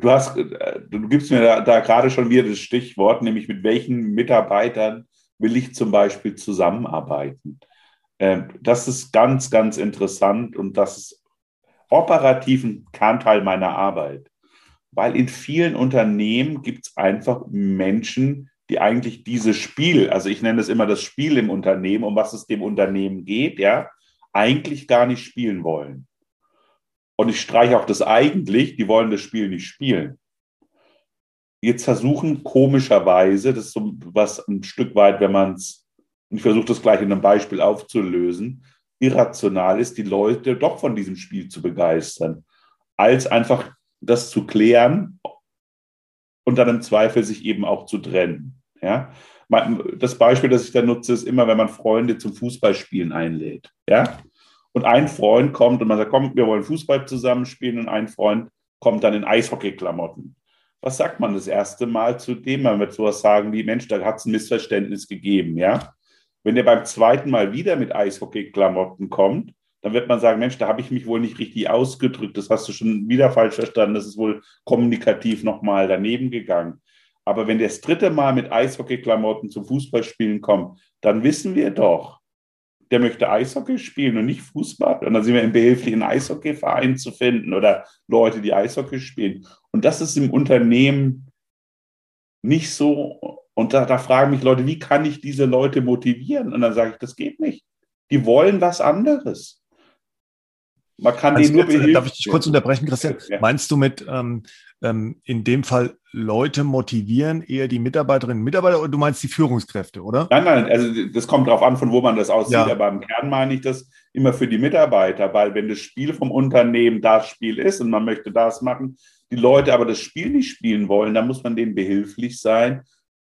Du hast, du gibst mir da, da, gerade schon wieder das Stichwort, nämlich mit welchen Mitarbeitern will ich zum Beispiel zusammenarbeiten. Ähm, das ist ganz, ganz interessant und das ist operativen Kernteil meiner Arbeit. Weil in vielen Unternehmen gibt es einfach Menschen, die eigentlich dieses Spiel, also ich nenne es immer das Spiel im Unternehmen, um was es dem Unternehmen geht, ja, eigentlich gar nicht spielen wollen. Und ich streiche auch das eigentlich, die wollen das Spiel nicht spielen. Jetzt versuchen komischerweise, das ist so was ein Stück weit, wenn man es, ich versuche das gleich in einem Beispiel aufzulösen, irrational ist, die Leute doch von diesem Spiel zu begeistern, als einfach das zu klären und dann im Zweifel sich eben auch zu trennen. Ja? Das Beispiel, das ich da nutze, ist immer, wenn man Freunde zum Fußballspielen einlädt. Ja? Und ein Freund kommt und man sagt, komm, wir wollen Fußball zusammenspielen und ein Freund kommt dann in Eishockeyklamotten. Was sagt man das erste Mal zu dem? Man wird sowas sagen wie, Mensch, da hat es ein Missverständnis gegeben, ja? Wenn er beim zweiten Mal wieder mit Eishockey-Klamotten kommt, dann wird man sagen, Mensch, da habe ich mich wohl nicht richtig ausgedrückt. Das hast du schon wieder falsch verstanden. Das ist wohl kommunikativ nochmal daneben gegangen. Aber wenn der das dritte Mal mit Eishockey-Klamotten zum Fußballspielen kommt, dann wissen wir doch, der möchte Eishockey spielen und nicht Fußball. Und dann sind wir im behilflichen Eishockeyverein zu finden oder Leute, die Eishockey spielen. Und das ist im Unternehmen nicht so und da, da fragen mich Leute, wie kann ich diese Leute motivieren? Und dann sage ich, das geht nicht. Die wollen was anderes. Man kann also, denen nur behilfen. Darf ich dich kurz unterbrechen, Christian? Ja. Meinst du mit ähm, ähm, in dem Fall Leute motivieren, eher die Mitarbeiterinnen und Mitarbeiter oder du meinst die Führungskräfte, oder? Nein, nein, also das kommt darauf an, von wo man das aussieht. Ja. Aber im Kern meine ich das immer für die Mitarbeiter, weil wenn das Spiel vom Unternehmen das Spiel ist und man möchte das machen, die Leute aber das Spiel nicht spielen wollen, dann muss man denen behilflich sein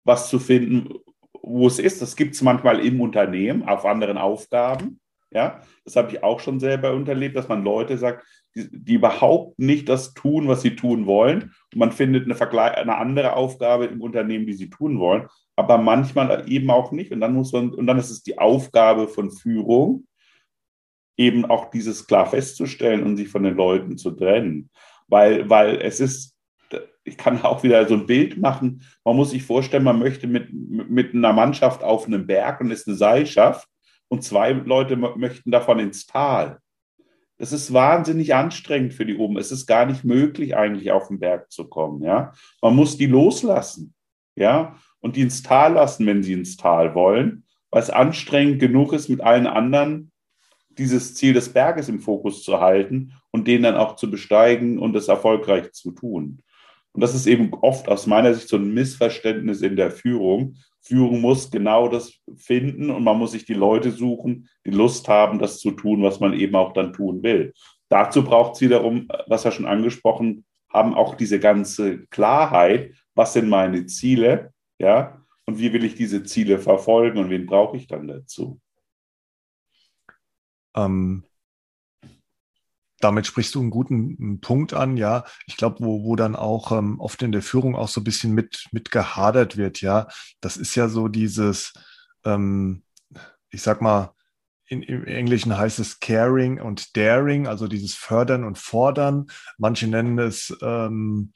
was zu finden, wo es ist. Das gibt es manchmal im Unternehmen auf anderen Aufgaben. Ja, das habe ich auch schon selber unterlebt, dass man Leute sagt, die, die, überhaupt nicht das tun, was sie tun wollen. Und man findet eine, Vergle eine andere Aufgabe im Unternehmen, die sie tun wollen, aber manchmal eben auch nicht. Und dann muss man, und dann ist es die Aufgabe von Führung, eben auch dieses klar festzustellen und sich von den Leuten zu trennen. Weil, weil es ist ich kann auch wieder so ein Bild machen. Man muss sich vorstellen, man möchte mit, mit einer Mannschaft auf einem Berg und ist eine Seilschaft und zwei Leute möchten davon ins Tal. Das ist wahnsinnig anstrengend für die oben. Es ist gar nicht möglich, eigentlich auf den Berg zu kommen. Ja? Man muss die loslassen. Ja? Und die ins Tal lassen, wenn sie ins Tal wollen, weil es anstrengend genug ist, mit allen anderen dieses Ziel des Berges im Fokus zu halten und den dann auch zu besteigen und es erfolgreich zu tun. Und das ist eben oft aus meiner Sicht so ein Missverständnis in der Führung. Führung muss genau das finden und man muss sich die Leute suchen, die Lust haben, das zu tun, was man eben auch dann tun will. Dazu braucht es wiederum, was wir schon angesprochen haben, auch diese ganze Klarheit, was sind meine Ziele, ja, und wie will ich diese Ziele verfolgen und wen brauche ich dann dazu. Ähm, damit sprichst du einen guten Punkt an, ja. Ich glaube, wo, wo dann auch ähm, oft in der Führung auch so ein bisschen mit, mit gehadert wird, ja. Das ist ja so dieses, ähm, ich sag mal, in, im Englischen heißt es Caring und Daring, also dieses Fördern und Fordern. Manche nennen es ähm,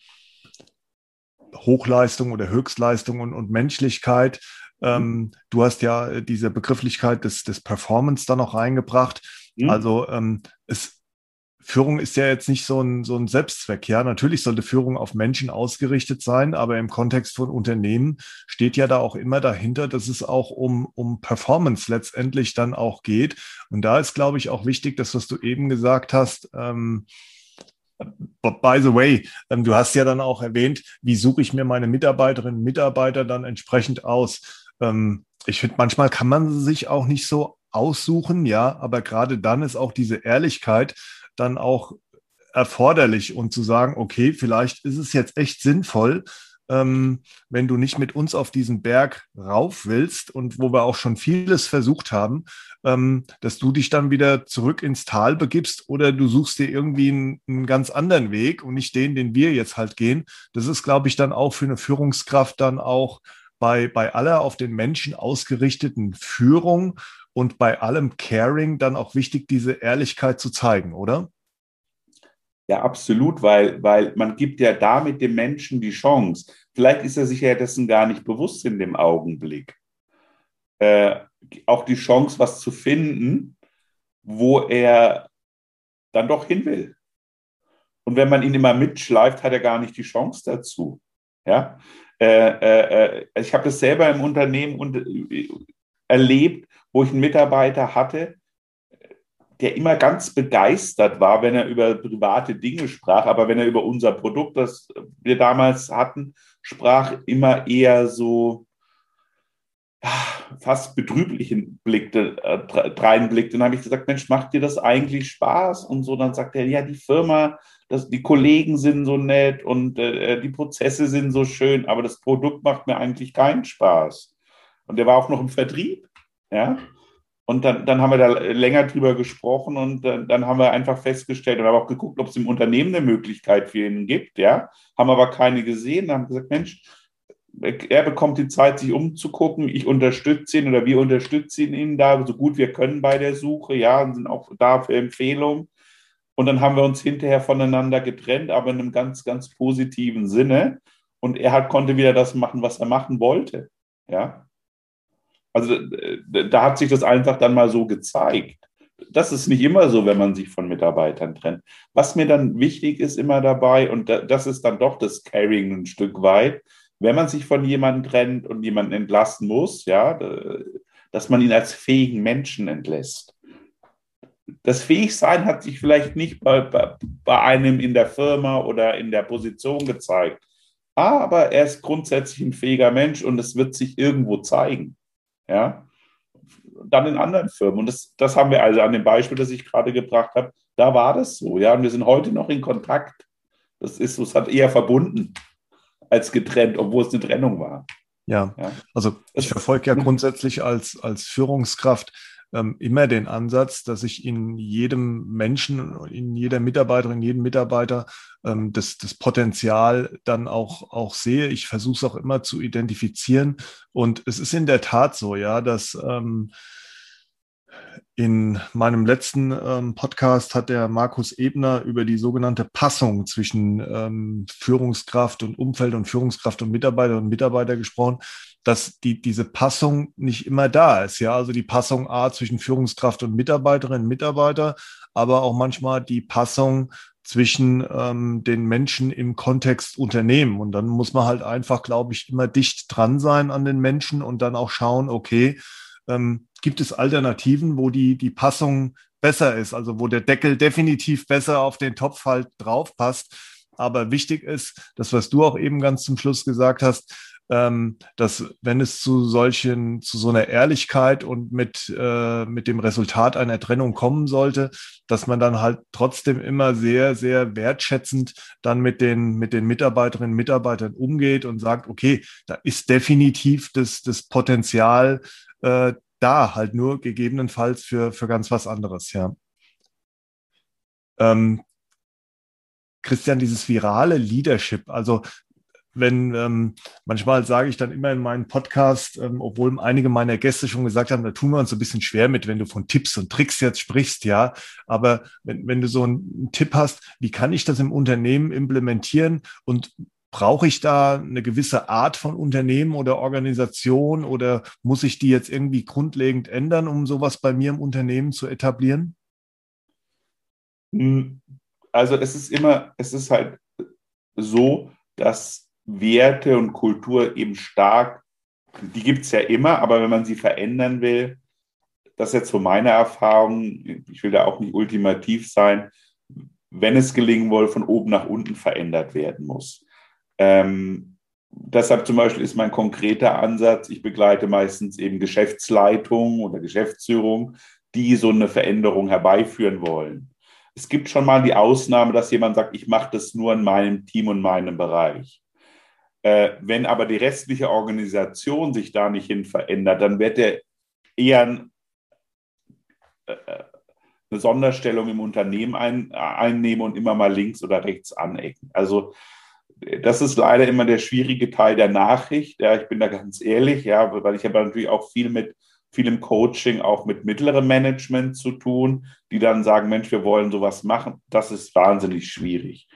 Hochleistung oder Höchstleistung und, und Menschlichkeit. Ähm, du hast ja diese Begrifflichkeit des, des Performance da noch reingebracht. Mhm. Also ähm, es, Führung ist ja jetzt nicht so ein, so ein Selbstzweck. Ja, natürlich sollte Führung auf Menschen ausgerichtet sein, aber im Kontext von Unternehmen steht ja da auch immer dahinter, dass es auch um, um Performance letztendlich dann auch geht. Und da ist, glaube ich, auch wichtig, das, was du eben gesagt hast, ähm, By the way, ähm, du hast ja dann auch erwähnt, wie suche ich mir meine Mitarbeiterinnen und Mitarbeiter dann entsprechend aus. Ähm, ich finde, manchmal kann man sich auch nicht so aussuchen, ja, aber gerade dann ist auch diese Ehrlichkeit dann auch erforderlich und zu sagen, okay, vielleicht ist es jetzt echt sinnvoll, ähm, wenn du nicht mit uns auf diesen Berg rauf willst und wo wir auch schon vieles versucht haben, ähm, dass du dich dann wieder zurück ins Tal begibst oder du suchst dir irgendwie einen, einen, ganz anderen Weg und nicht den, den wir jetzt halt gehen. Das ist, glaube ich, dann auch für eine Führungskraft dann auch bei, bei aller auf den Menschen ausgerichteten Führung und bei allem Caring dann auch wichtig, diese Ehrlichkeit zu zeigen, oder? Ja, absolut, weil, weil man gibt ja damit dem Menschen die Chance. Vielleicht ist er sich ja dessen gar nicht bewusst in dem Augenblick. Äh, auch die Chance, was zu finden, wo er dann doch hin will. Und wenn man ihn immer mitschleift, hat er gar nicht die Chance dazu. Ja, äh, äh, äh ich habe das selber im Unternehmen und, äh, erlebt, wo ich einen Mitarbeiter hatte, der immer ganz begeistert war, wenn er über private Dinge sprach, aber wenn er über unser Produkt, das wir damals hatten, sprach, immer eher so fast betrüblichen blickte, äh, reinblickte. Dann habe ich gesagt, Mensch, macht dir das eigentlich Spaß? Und so, dann sagt er, ja, die Firma, das, die Kollegen sind so nett und äh, die Prozesse sind so schön, aber das Produkt macht mir eigentlich keinen Spaß. Und der war auch noch im Vertrieb. Ja? Und dann, dann haben wir da länger drüber gesprochen und dann, dann haben wir einfach festgestellt und haben auch geguckt, ob es im Unternehmen eine Möglichkeit für ihn gibt. Ja? Haben aber keine gesehen. Dann haben gesagt, Mensch, er bekommt die Zeit, sich umzugucken. Ich unterstütze ihn oder wir unterstützen ihn da so gut wir können bei der Suche. Ja, und sind auch da für Empfehlungen. Und dann haben wir uns hinterher voneinander getrennt, aber in einem ganz, ganz positiven Sinne. Und er hat, konnte wieder das machen, was er machen wollte. Ja. Also äh, da hat sich das einfach dann mal so gezeigt. Das ist nicht immer so, wenn man sich von Mitarbeitern trennt. Was mir dann wichtig ist immer dabei, und das ist dann doch das Caring ein Stück weit, wenn man sich von jemandem trennt und jemanden entlassen muss, ja, dass man ihn als fähigen Menschen entlässt. Das Fähigsein hat sich vielleicht nicht bei, bei, bei einem in der Firma oder in der Position gezeigt, aber er ist grundsätzlich ein fähiger Mensch und es wird sich irgendwo zeigen. Ja? Dann in anderen Firmen. Und das, das haben wir also an dem Beispiel, das ich gerade gebracht habe, da war das so. Ja? Und wir sind heute noch in Kontakt. Das ist, es hat eher verbunden als getrennt, obwohl es eine Trennung war. Ja, ja. also ich verfolge ja grundsätzlich als, als Führungskraft ähm, immer den Ansatz, dass ich in jedem Menschen, in jeder Mitarbeiterin, in jedem Mitarbeiter ähm, das, das Potenzial dann auch, auch sehe. Ich versuche es auch immer zu identifizieren. Und es ist in der Tat so, ja, dass ähm, in meinem letzten ähm, Podcast hat der Markus Ebner über die sogenannte Passung zwischen ähm, Führungskraft und Umfeld und Führungskraft und Mitarbeiter und Mitarbeiter gesprochen dass die, diese Passung nicht immer da ist. Ja, also die Passung A zwischen Führungskraft und Mitarbeiterin, und Mitarbeiter, aber auch manchmal die Passung zwischen ähm, den Menschen im Kontext Unternehmen. Und dann muss man halt einfach, glaube ich, immer dicht dran sein an den Menschen und dann auch schauen, okay, ähm, gibt es Alternativen, wo die, die Passung besser ist, also wo der Deckel definitiv besser auf den Topf halt drauf passt. Aber wichtig ist, das, was du auch eben ganz zum Schluss gesagt hast, ähm, dass wenn es zu solchen, zu so einer Ehrlichkeit und mit, äh, mit dem Resultat einer Trennung kommen sollte, dass man dann halt trotzdem immer sehr, sehr wertschätzend dann mit den, mit den Mitarbeiterinnen und Mitarbeitern umgeht und sagt, okay, da ist definitiv das, das Potenzial, äh, da, halt nur gegebenenfalls für, für ganz was anderes, ja. Ähm, Christian, dieses virale Leadership, also wenn ähm, manchmal sage ich dann immer in meinem Podcast, ähm, obwohl einige meiner Gäste schon gesagt haben, da tun wir uns ein bisschen schwer mit, wenn du von Tipps und Tricks jetzt sprichst, ja. Aber wenn, wenn du so einen Tipp hast, wie kann ich das im Unternehmen implementieren und brauche ich da eine gewisse Art von Unternehmen oder Organisation oder muss ich die jetzt irgendwie grundlegend ändern, um sowas bei mir im Unternehmen zu etablieren? Hm, also es ist immer, es ist halt so, dass Werte und Kultur eben stark, die gibt es ja immer, aber wenn man sie verändern will, das ist jetzt so meine Erfahrung, ich will da auch nicht ultimativ sein, wenn es gelingen will, von oben nach unten verändert werden muss. Ähm, deshalb zum Beispiel ist mein konkreter Ansatz, ich begleite meistens eben Geschäftsleitung oder Geschäftsführung, die so eine Veränderung herbeiführen wollen. Es gibt schon mal die Ausnahme, dass jemand sagt, ich mache das nur in meinem Team und meinem Bereich. Äh, wenn aber die restliche Organisation sich da nicht hin verändert, dann wird er eher ein, äh, äh, eine Sonderstellung im Unternehmen ein, einnehmen und immer mal links oder rechts anecken. Also das ist leider immer der schwierige Teil der Nachricht. Ja, ich bin da ganz ehrlich, ja, weil ich habe natürlich auch viel mit viel Coaching, auch mit mittlerem Management zu tun, die dann sagen, Mensch, wir wollen sowas machen. Das ist wahnsinnig schwierig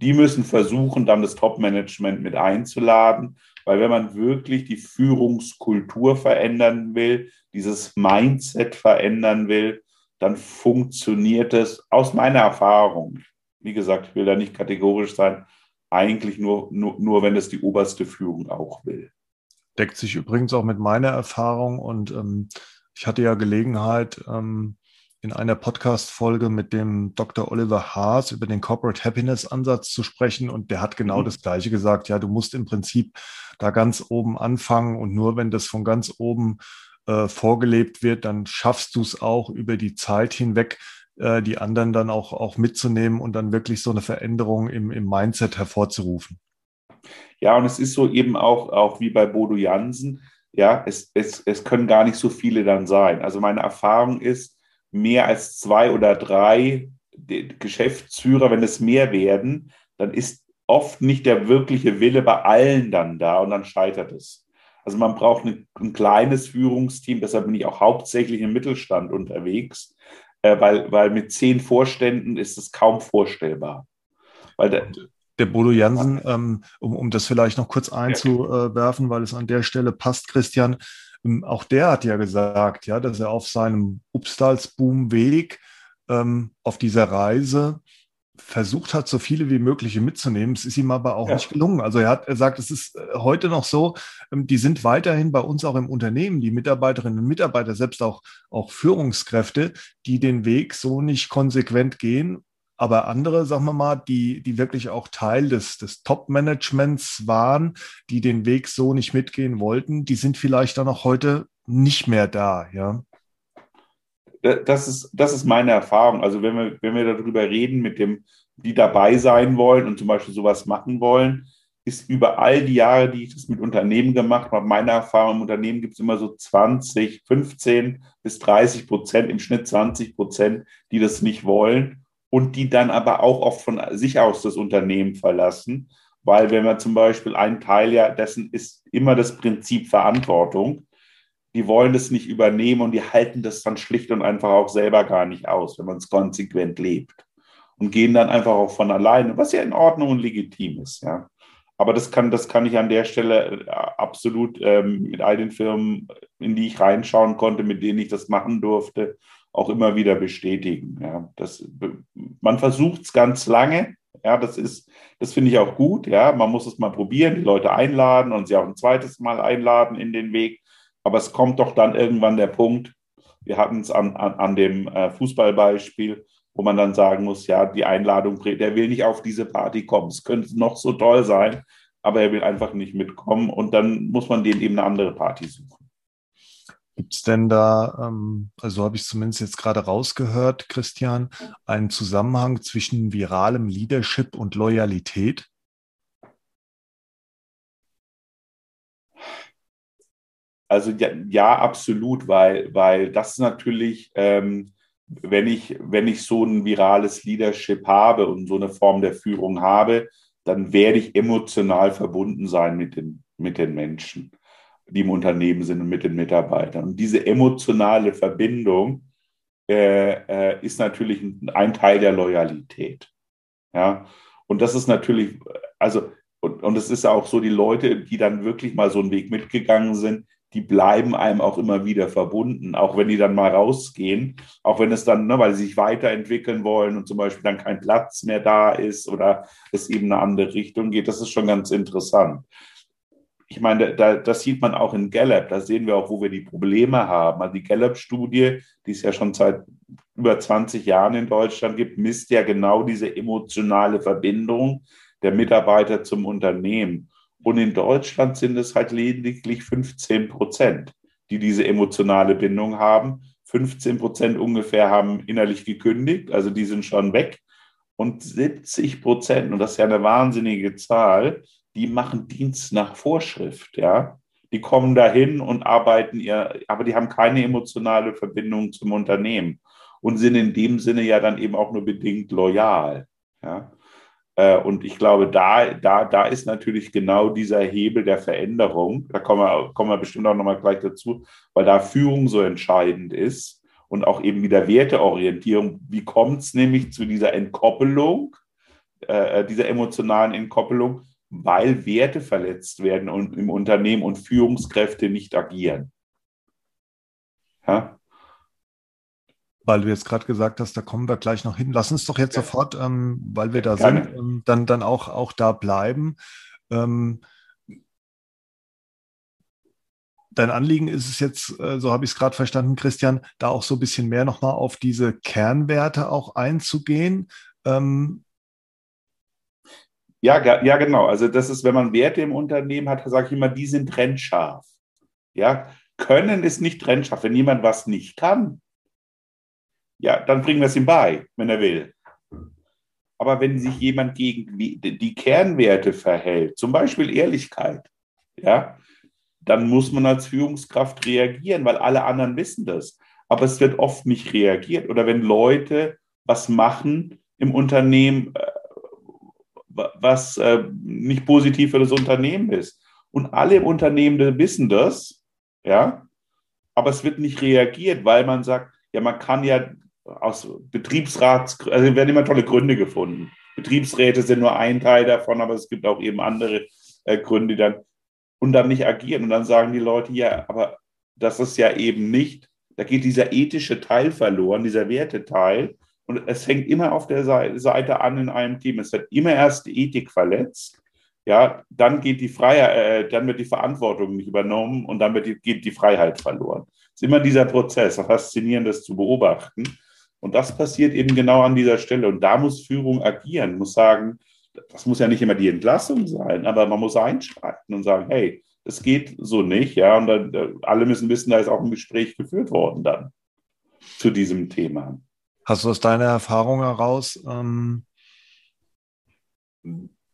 die müssen versuchen, dann das Top-Management mit einzuladen, weil wenn man wirklich die Führungskultur verändern will, dieses Mindset verändern will, dann funktioniert es aus meiner Erfahrung. Wie gesagt, ich will da nicht kategorisch sein, eigentlich nur, nur, nur wenn es die oberste Führung auch will. Deckt sich übrigens auch mit meiner Erfahrung und ähm, ich hatte ja Gelegenheit, ähm, in einer Podcast-Folge mit dem Dr. Oliver Haas über den Corporate Happiness Ansatz zu sprechen. Und der hat genau mhm. das Gleiche gesagt. Ja, du musst im Prinzip da ganz oben anfangen. Und nur wenn das von ganz oben äh, vorgelebt wird, dann schaffst du es auch über die Zeit hinweg, äh, die anderen dann auch, auch mitzunehmen und dann wirklich so eine Veränderung im, im Mindset hervorzurufen. Ja, und es ist so eben auch, auch wie bei Bodo Jansen. Ja, es, es, es können gar nicht so viele dann sein. Also meine Erfahrung ist, mehr als zwei oder drei Geschäftsführer, wenn es mehr werden, dann ist oft nicht der wirkliche Wille bei allen dann da und dann scheitert es. Also man braucht ein, ein kleines Führungsteam, deshalb bin ich auch hauptsächlich im Mittelstand unterwegs, äh, weil, weil mit zehn Vorständen ist es kaum vorstellbar. Weil der, der Bodo Jansen, ähm, um, um das vielleicht noch kurz einzuwerfen, weil es an der Stelle passt, Christian, ähm, auch der hat ja gesagt, ja, dass er auf seinem Upstalsboom-Weg ähm, auf dieser Reise versucht hat, so viele wie möglich mitzunehmen. Es ist ihm aber auch ja. nicht gelungen. Also er hat, er sagt, es ist äh, heute noch so, ähm, die sind weiterhin bei uns auch im Unternehmen, die Mitarbeiterinnen und Mitarbeiter, selbst auch, auch Führungskräfte, die den Weg so nicht konsequent gehen aber andere, sagen wir mal, die, die wirklich auch Teil des, des Top-Managements waren, die den Weg so nicht mitgehen wollten, die sind vielleicht dann auch heute nicht mehr da, ja. Das ist, das ist meine Erfahrung. Also wenn wir, wenn wir darüber reden, mit dem, die dabei sein wollen und zum Beispiel sowas machen wollen, ist über all die Jahre, die ich das mit Unternehmen gemacht habe, meine Erfahrung im Unternehmen gibt es immer so 20, 15 bis 30 Prozent, im Schnitt 20 Prozent, die das nicht wollen und die dann aber auch oft von sich aus das Unternehmen verlassen. Weil wenn man zum Beispiel ein Teil ja dessen ist immer das Prinzip Verantwortung, die wollen das nicht übernehmen und die halten das dann schlicht und einfach auch selber gar nicht aus, wenn man es konsequent lebt. Und gehen dann einfach auch von alleine, was ja in Ordnung und legitim ist, ja. Aber das kann, das kann ich an der Stelle äh, absolut ähm, mit all den Firmen, in die ich reinschauen konnte, mit denen ich das machen durfte, auch immer wieder bestätigen. Ja, das, man versucht es ganz lange. Ja, das ist, das finde ich auch gut. Ja, man muss es mal probieren, die Leute einladen und sie auch ein zweites Mal einladen in den Weg. Aber es kommt doch dann irgendwann der Punkt. Wir hatten es an, an, an dem äh, Fußballbeispiel, wo man dann sagen muss, ja, die Einladung, der will nicht auf diese Party kommen. Es könnte noch so toll sein, aber er will einfach nicht mitkommen und dann muss man denen eben eine andere Party suchen. Gibt es denn da, ähm, also habe ich zumindest jetzt gerade rausgehört, Christian, einen Zusammenhang zwischen viralem Leadership und Loyalität? Also ja, ja, absolut, weil, weil das natürlich, ähm, wenn, ich, wenn ich so ein virales Leadership habe und so eine Form der Führung habe, dann werde ich emotional verbunden sein mit den, mit den Menschen, die im Unternehmen sind und mit den Mitarbeitern. Und diese emotionale Verbindung äh, äh, ist natürlich ein Teil der Loyalität. Ja, und das ist natürlich, also, und, und es ist auch so, die Leute, die dann wirklich mal so einen Weg mitgegangen sind, die bleiben einem auch immer wieder verbunden, auch wenn die dann mal rausgehen, auch wenn es dann, ne, weil sie sich weiterentwickeln wollen und zum Beispiel dann kein Platz mehr da ist oder es eben eine andere Richtung geht. Das ist schon ganz interessant. Ich meine, da, das sieht man auch in Gallup, da sehen wir auch, wo wir die Probleme haben. Also die Gallup-Studie, die es ja schon seit über 20 Jahren in Deutschland gibt, misst ja genau diese emotionale Verbindung der Mitarbeiter zum Unternehmen. Und in Deutschland sind es halt lediglich 15 Prozent, die diese emotionale Bindung haben. 15 Prozent ungefähr haben innerlich gekündigt, also die sind schon weg. Und 70 Prozent, und das ist ja eine wahnsinnige Zahl, die machen Dienst nach Vorschrift, ja. Die kommen dahin und arbeiten ihr, aber die haben keine emotionale Verbindung zum Unternehmen und sind in dem Sinne ja dann eben auch nur bedingt loyal, ja. Äh, und ich glaube, da, da, da ist natürlich genau dieser Hebel der Veränderung. Da kommen wir, kommen wir bestimmt auch nochmal gleich dazu, weil da Führung so entscheidend ist und auch eben wieder Werteorientierung. Wie kommt es nämlich zu dieser Entkoppelung, äh, dieser emotionalen Entkoppelung? Weil Werte verletzt werden und im Unternehmen und Führungskräfte nicht agieren. Ja? Weil du jetzt gerade gesagt hast, da kommen wir gleich noch hin. Lass uns doch jetzt ja. sofort, ähm, weil wir da Gerne. sind, ähm, dann, dann auch, auch da bleiben. Ähm, dein Anliegen ist es jetzt, äh, so habe ich es gerade verstanden, Christian, da auch so ein bisschen mehr nochmal auf diese Kernwerte auch einzugehen. Ähm, ja, ja, genau. Also das ist, wenn man Werte im Unternehmen hat, sage ich immer, die sind trennscharf. Ja, können ist nicht trennscharf. Wenn jemand was nicht kann, ja, dann bringen wir es ihm bei, wenn er will. Aber wenn sich jemand gegen die Kernwerte verhält, zum Beispiel Ehrlichkeit, ja, dann muss man als Führungskraft reagieren, weil alle anderen wissen das. Aber es wird oft nicht reagiert. Oder wenn Leute was machen im Unternehmen, äh, was äh, nicht positiv für das Unternehmen ist. Und alle im Unternehmen wissen das, ja, aber es wird nicht reagiert, weil man sagt, ja, man kann ja aus Betriebsrats, also werden immer tolle Gründe gefunden. Betriebsräte sind nur ein Teil davon, aber es gibt auch eben andere äh, Gründe, die dann und dann nicht agieren. Und dann sagen die Leute, ja, aber das ist ja eben nicht, da geht dieser ethische Teil verloren, dieser Werteteil. Und es hängt immer auf der Seite an in einem Team. Es wird immer erst die Ethik verletzt. Ja, dann geht die Freiheit, äh, dann wird die Verantwortung nicht übernommen und dann wird die, geht die Freiheit verloren. Es ist immer dieser Prozess, faszinierend, das zu beobachten. Und das passiert eben genau an dieser Stelle. Und da muss Führung agieren, muss sagen, das muss ja nicht immer die Entlassung sein, aber man muss einschreiten und sagen, hey, das geht so nicht, ja. Und dann, äh, alle müssen wissen, da ist auch ein Gespräch geführt worden dann zu diesem Thema. Hast du aus deiner Erfahrung heraus ähm,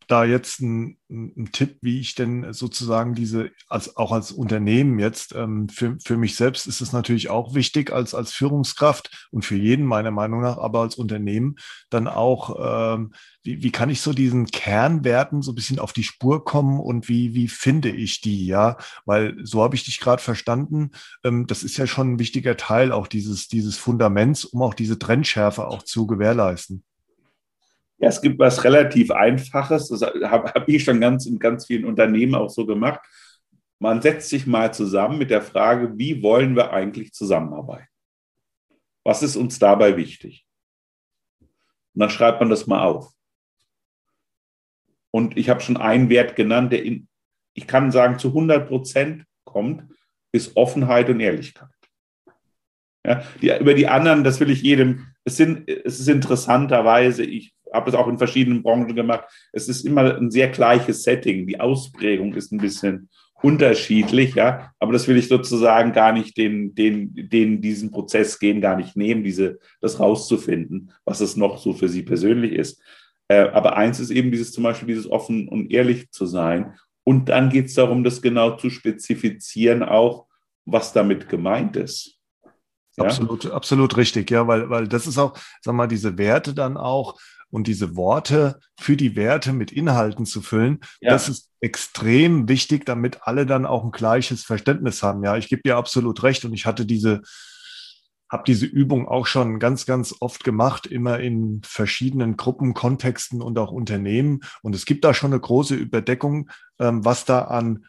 da jetzt ein, ein, Tipp, wie ich denn sozusagen diese, als, auch als Unternehmen jetzt, ähm, für, für mich selbst ist es natürlich auch wichtig als, als Führungskraft und für jeden meiner Meinung nach, aber als Unternehmen dann auch, ähm, wie, wie kann ich so diesen Kernwerten so ein bisschen auf die Spur kommen und wie, wie finde ich die, ja? Weil so habe ich dich gerade verstanden, ähm, das ist ja schon ein wichtiger Teil auch dieses, dieses Fundaments, um auch diese Trendschärfe auch zu gewährleisten. Ja, es gibt was relativ Einfaches, das habe hab ich schon ganz in ganz vielen Unternehmen auch so gemacht. Man setzt sich mal zusammen mit der Frage, wie wollen wir eigentlich zusammenarbeiten? Was ist uns dabei wichtig? Und dann schreibt man das mal auf. Und ich habe schon einen Wert genannt, der in, ich kann sagen, zu 100 Prozent kommt, ist Offenheit und Ehrlichkeit. Ja, die, über die anderen, das will ich jedem, es, sind, es ist interessanterweise, ich habe es auch in verschiedenen Branchen gemacht. Es ist immer ein sehr gleiches Setting. Die Ausprägung ist ein bisschen unterschiedlich, ja. Aber das will ich sozusagen gar nicht den, den, den diesen Prozess gehen, gar nicht nehmen, diese, das rauszufinden, was es noch so für sie persönlich ist. Äh, aber eins ist eben dieses zum Beispiel dieses offen und ehrlich zu sein. Und dann geht es darum, das genau zu spezifizieren, auch was damit gemeint ist. Ja? Absolut, absolut richtig, ja, weil, weil das ist auch, sag mal, diese Werte dann auch und diese Worte für die Werte mit Inhalten zu füllen, ja. das ist extrem wichtig, damit alle dann auch ein gleiches Verständnis haben. Ja, ich gebe dir absolut recht und ich hatte diese, habe diese Übung auch schon ganz, ganz oft gemacht, immer in verschiedenen Gruppen, Kontexten und auch Unternehmen. Und es gibt da schon eine große Überdeckung, ähm, was da an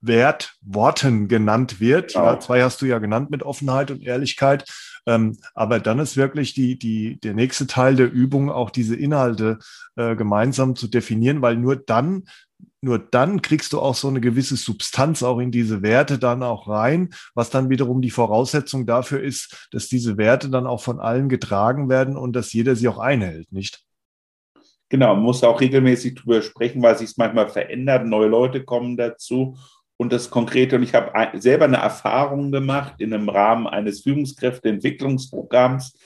Wertworten genannt wird. Genau. Ja, zwei hast du ja genannt mit Offenheit und Ehrlichkeit. Ähm, aber dann ist wirklich die, die, der nächste Teil der Übung, auch diese Inhalte äh, gemeinsam zu definieren, weil nur dann nur dann kriegst du auch so eine gewisse Substanz auch in diese Werte dann auch rein, was dann wiederum die Voraussetzung dafür ist, dass diese Werte dann auch von allen getragen werden und dass jeder sie auch einhält, nicht? Genau, man muss auch regelmäßig drüber sprechen, weil sich es manchmal verändert, neue Leute kommen dazu und das Konkrete. Und ich habe selber eine Erfahrung gemacht in einem Rahmen eines Führungskräfteentwicklungsprogramms,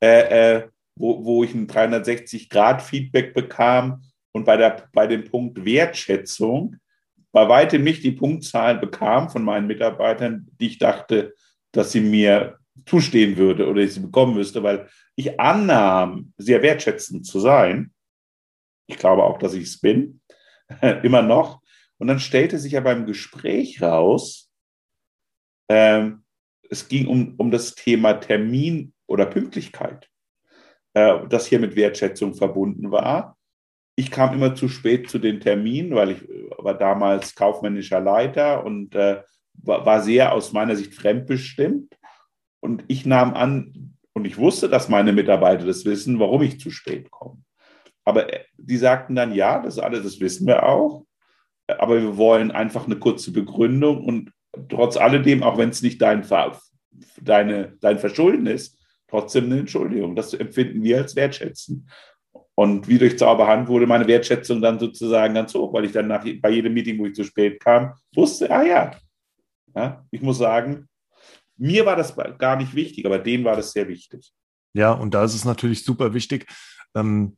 äh, äh, wo, wo ich ein 360-Grad-Feedback bekam und bei, der, bei dem Punkt Wertschätzung bei weitem nicht die Punktzahl bekam von meinen Mitarbeitern, die ich dachte, dass sie mir zustehen würde oder ich sie bekommen müsste, weil ich annahm, sehr wertschätzend zu sein. Ich glaube auch, dass ich es bin, immer noch. Und dann stellte sich ja beim Gespräch raus, ähm, es ging um, um das Thema Termin oder Pünktlichkeit, äh, das hier mit Wertschätzung verbunden war ich kam immer zu spät zu den Terminen, weil ich äh, war damals kaufmännischer Leiter und äh, war, sehr aus meiner Sicht fremdbestimmt. Und ich nahm an, und ich wusste, dass meine Mitarbeiter das wissen, warum ich zu spät komme. Aber äh, die sagten dann, ja, das alles, das wissen wir auch. Aber wir wollen einfach eine kurze Begründung und trotz alledem, auch wenn es nicht dein, deine, dein Verschulden ist, trotzdem eine Entschuldigung. Das empfinden wir als wertschätzen. Und wie durch Zauberhand wurde meine Wertschätzung dann sozusagen ganz hoch, weil ich dann nach, bei jedem Meeting, wo ich zu spät kam, wusste, ah ja, ja ich muss sagen, mir war das gar nicht wichtig, aber denen war das sehr wichtig. Ja, und da ist es natürlich super wichtig, ähm,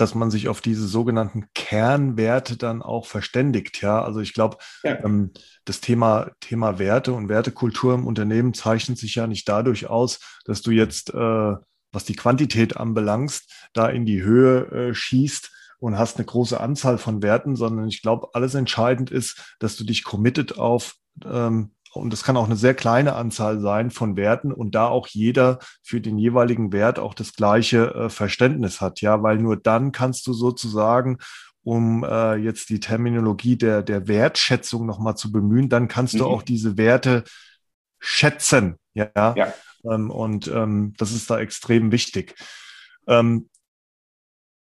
dass man sich auf diese sogenannten Kernwerte dann auch verständigt. Ja, also ich glaube, ja. ähm, das Thema, Thema Werte und Wertekultur im Unternehmen zeichnet sich ja nicht dadurch aus, dass du jetzt äh, was die Quantität anbelangst, da in die Höhe äh, schießt und hast eine große Anzahl von Werten, sondern ich glaube, alles entscheidend ist, dass du dich committed auf, ähm, und das kann auch eine sehr kleine Anzahl sein von Werten und da auch jeder für den jeweiligen Wert auch das gleiche äh, Verständnis hat, ja, weil nur dann kannst du sozusagen um äh, jetzt die Terminologie der, der Wertschätzung nochmal zu bemühen, dann kannst mhm. du auch diese Werte schätzen, ja. ja. Ähm, und ähm, das ist da extrem wichtig. Ähm,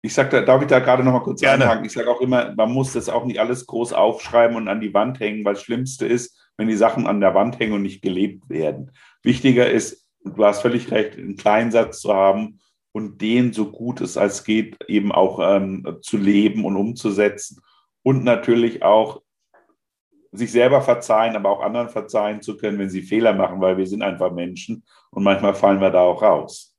ich sage, da, darf ich da gerade noch mal kurz gerne. einhaken? Ich sage auch immer, man muss das auch nicht alles groß aufschreiben und an die Wand hängen, weil das Schlimmste ist, wenn die Sachen an der Wand hängen und nicht gelebt werden. Wichtiger ist, du hast völlig recht, einen kleinen Satz zu haben und den so gut es als geht eben auch ähm, zu leben und umzusetzen. Und natürlich auch sich selber verzeihen, aber auch anderen verzeihen zu können, wenn sie Fehler machen, weil wir sind einfach Menschen und manchmal fallen wir da auch raus.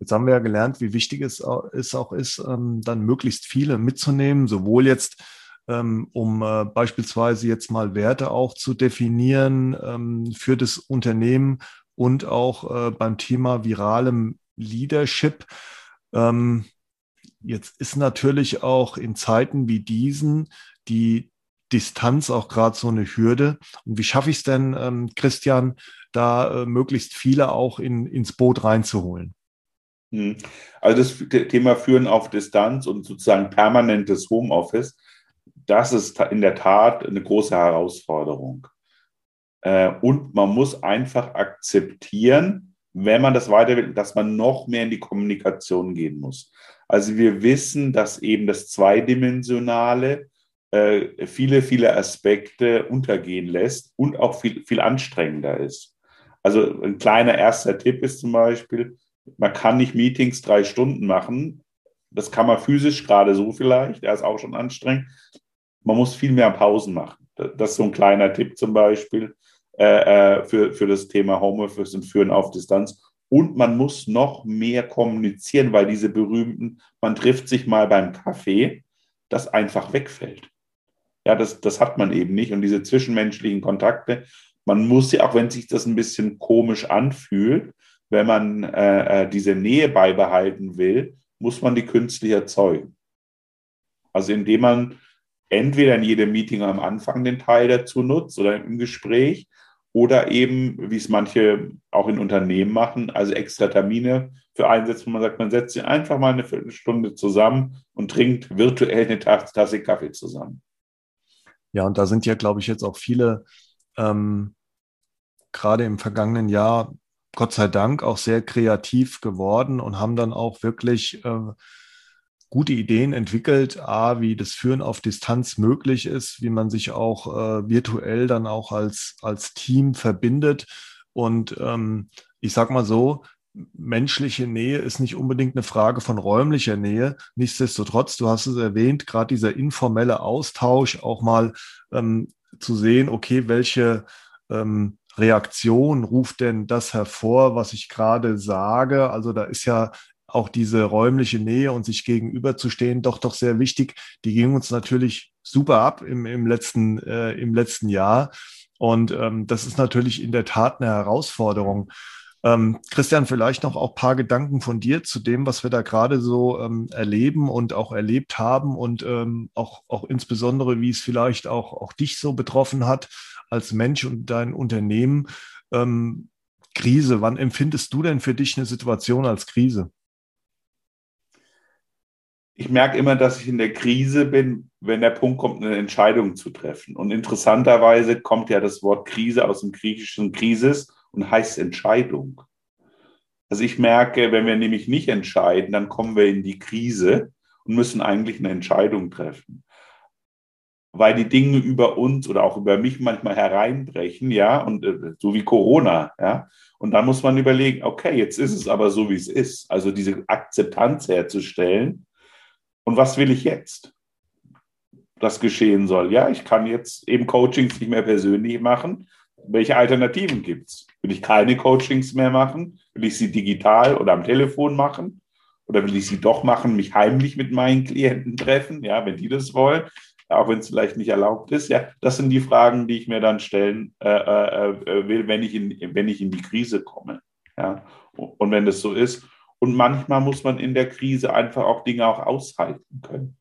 Jetzt haben wir ja gelernt, wie wichtig es auch ist, ähm, dann möglichst viele mitzunehmen, sowohl jetzt ähm, um äh, beispielsweise jetzt mal Werte auch zu definieren ähm, für das Unternehmen und auch äh, beim Thema viralem Leadership. Jetzt ist natürlich auch in Zeiten wie diesen die Distanz auch gerade so eine Hürde. Und wie schaffe ich es denn, Christian, da äh, möglichst viele auch in, ins Boot reinzuholen? Hm. Also das Thema Führen auf Distanz und sozusagen permanentes Homeoffice, das ist in der Tat eine große Herausforderung. Äh, und man muss einfach akzeptieren, wenn man das weiter will, dass man noch mehr in die Kommunikation gehen muss. Also wir wissen, dass eben das Zweidimensionale äh, viele, viele Aspekte untergehen lässt und auch viel, viel anstrengender ist. Also ein kleiner erster Tipp ist zum Beispiel, man kann nicht Meetings drei Stunden machen. Das kann man physisch gerade so vielleicht, der ist auch schon anstrengend. Man muss viel mehr Pausen machen. Das ist so ein kleiner Tipp zum Beispiel äh, äh für, für das Thema Homeoffice und Führen auf Distanz. Und man muss noch mehr kommunizieren, weil diese berühmten, man trifft sich mal beim Kaffee, das einfach wegfällt. Ja, das, das hat man eben nicht. Und diese zwischenmenschlichen Kontakte, man muss ja, auch wenn sich das ein bisschen komisch anfühlt, wenn man äh, äh, diese Nähe beibehalten will, muss man die künstlich erzeugen. Also indem man entweder in jedem Meeting am Anfang den Teil dazu nutzt oder im Gespräch oder eben, wie es manche auch in Unternehmen machen, also extra Termine für einsetzt, wo man sagt, man setzt sich einfach mal eine Viertelstunde zusammen und trinkt virtuell eine Tasse Kaffee zusammen. Ja, und da sind ja, glaube ich, jetzt auch viele ähm, gerade im vergangenen Jahr, Gott sei Dank, auch sehr kreativ geworden und haben dann auch wirklich äh, gute Ideen entwickelt, a, wie das Führen auf Distanz möglich ist, wie man sich auch äh, virtuell dann auch als, als Team verbindet. Und ähm, ich sag mal so, menschliche Nähe ist nicht unbedingt eine Frage von räumlicher Nähe. Nichtsdestotrotz, du hast es erwähnt, gerade dieser informelle Austausch, auch mal ähm, zu sehen, okay, welche ähm, Reaktion ruft denn das hervor, was ich gerade sage? Also da ist ja auch diese räumliche Nähe und sich gegenüberzustehen doch doch sehr wichtig. Die ging uns natürlich super ab im, im, letzten, äh, im letzten Jahr. Und ähm, das ist natürlich in der Tat eine Herausforderung. Ähm, Christian, vielleicht noch auch paar Gedanken von dir zu dem, was wir da gerade so ähm, erleben und auch erlebt haben und ähm, auch, auch insbesondere, wie es vielleicht auch, auch dich so betroffen hat als Mensch und dein Unternehmen. Ähm, Krise, wann empfindest du denn für dich eine Situation als Krise? Ich merke immer, dass ich in der Krise bin, wenn der Punkt kommt, eine Entscheidung zu treffen. Und interessanterweise kommt ja das Wort Krise aus dem griechischen Krisis und heißt Entscheidung. Also ich merke, wenn wir nämlich nicht entscheiden, dann kommen wir in die Krise und müssen eigentlich eine Entscheidung treffen weil die Dinge über uns oder auch über mich manchmal hereinbrechen, ja, und äh, so wie Corona, ja. Und dann muss man überlegen, okay, jetzt ist es aber so, wie es ist. Also diese Akzeptanz herzustellen. Und was will ich jetzt? Das geschehen soll. Ja, ich kann jetzt eben Coachings nicht mehr persönlich machen. Welche Alternativen gibt es? Will ich keine Coachings mehr machen? Will ich sie digital oder am Telefon machen? Oder will ich sie doch machen, mich heimlich mit meinen Klienten treffen? Ja, wenn die das wollen auch wenn es vielleicht nicht erlaubt ist. Ja, das sind die Fragen, die ich mir dann stellen äh, äh, äh, will, wenn ich, in, wenn ich in die Krise komme. Ja, und wenn das so ist. Und manchmal muss man in der Krise einfach auch Dinge auch aushalten können.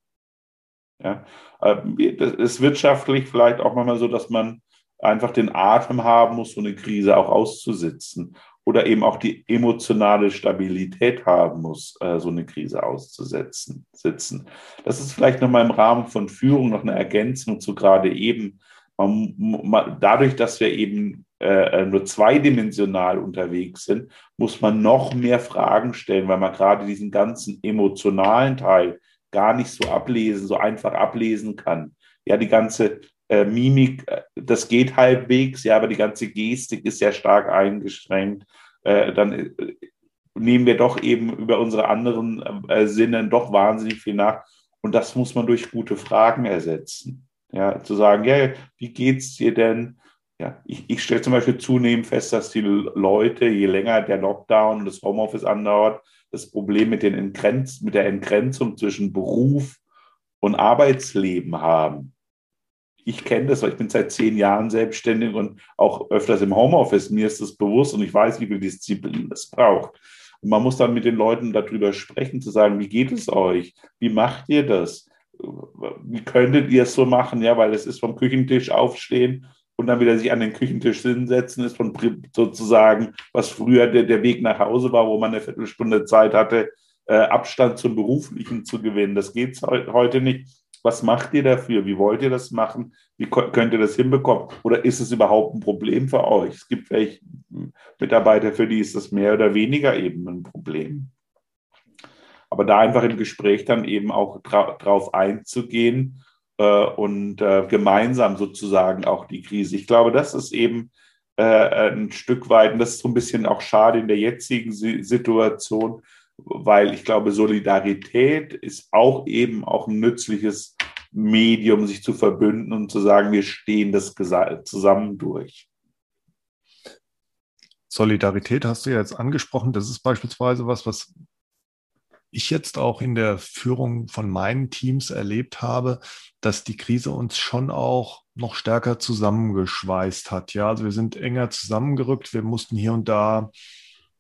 Ja, es ist wirtschaftlich vielleicht auch manchmal so, dass man einfach den Atem haben muss, so eine Krise auch auszusitzen oder eben auch die emotionale Stabilität haben muss, äh, so eine Krise auszusetzen. Sitzen. Das ist vielleicht nochmal im Rahmen von Führung noch eine Ergänzung zu gerade eben. Dadurch, dass wir eben äh, nur zweidimensional unterwegs sind, muss man noch mehr Fragen stellen, weil man gerade diesen ganzen emotionalen Teil gar nicht so ablesen, so einfach ablesen kann. Ja, die ganze äh, Mimik, äh, das geht halbwegs, ja, aber die ganze Gestik ist sehr stark eingeschränkt. Äh, dann äh, nehmen wir doch eben über unsere anderen äh, Sinne doch wahnsinnig viel nach. Und das muss man durch gute Fragen ersetzen. Ja, zu sagen, ja, wie geht's dir denn? Ja, ich, ich stelle zum Beispiel zunehmend fest, dass die Leute, je länger der Lockdown und das Homeoffice andauert, das Problem mit, den Entgrenz, mit der Entgrenzung zwischen Beruf und Arbeitsleben haben ich kenne das, weil ich bin seit zehn Jahren selbstständig und auch öfters im Homeoffice. Mir ist das bewusst und ich weiß, wie viel Disziplin es braucht. Und man muss dann mit den Leuten darüber sprechen, zu sagen, wie geht es euch? Wie macht ihr das? Wie könntet ihr es so machen? Ja, weil es ist vom Küchentisch aufstehen und dann wieder sich an den Küchentisch hinsetzen, ist von sozusagen, was früher der, der Weg nach Hause war, wo man eine Viertelstunde Zeit hatte, äh, Abstand zum Beruflichen zu gewinnen. Das geht heute nicht. Was macht ihr dafür? Wie wollt ihr das machen? Wie könnt ihr das hinbekommen? Oder ist es überhaupt ein Problem für euch? Es gibt welche Mitarbeiter, für die ist das mehr oder weniger eben ein Problem. Aber da einfach im Gespräch dann eben auch drauf einzugehen äh, und äh, gemeinsam sozusagen auch die Krise. Ich glaube, das ist eben äh, ein Stück weit, und das ist so ein bisschen auch schade in der jetzigen Situation, weil ich glaube, Solidarität ist auch eben auch ein nützliches Medium, sich zu verbünden und zu sagen, wir stehen das zusammen durch. Solidarität hast du ja jetzt angesprochen. Das ist beispielsweise was, was ich jetzt auch in der Führung von meinen Teams erlebt habe, dass die Krise uns schon auch noch stärker zusammengeschweißt hat. Ja, also wir sind enger zusammengerückt. Wir mussten hier und da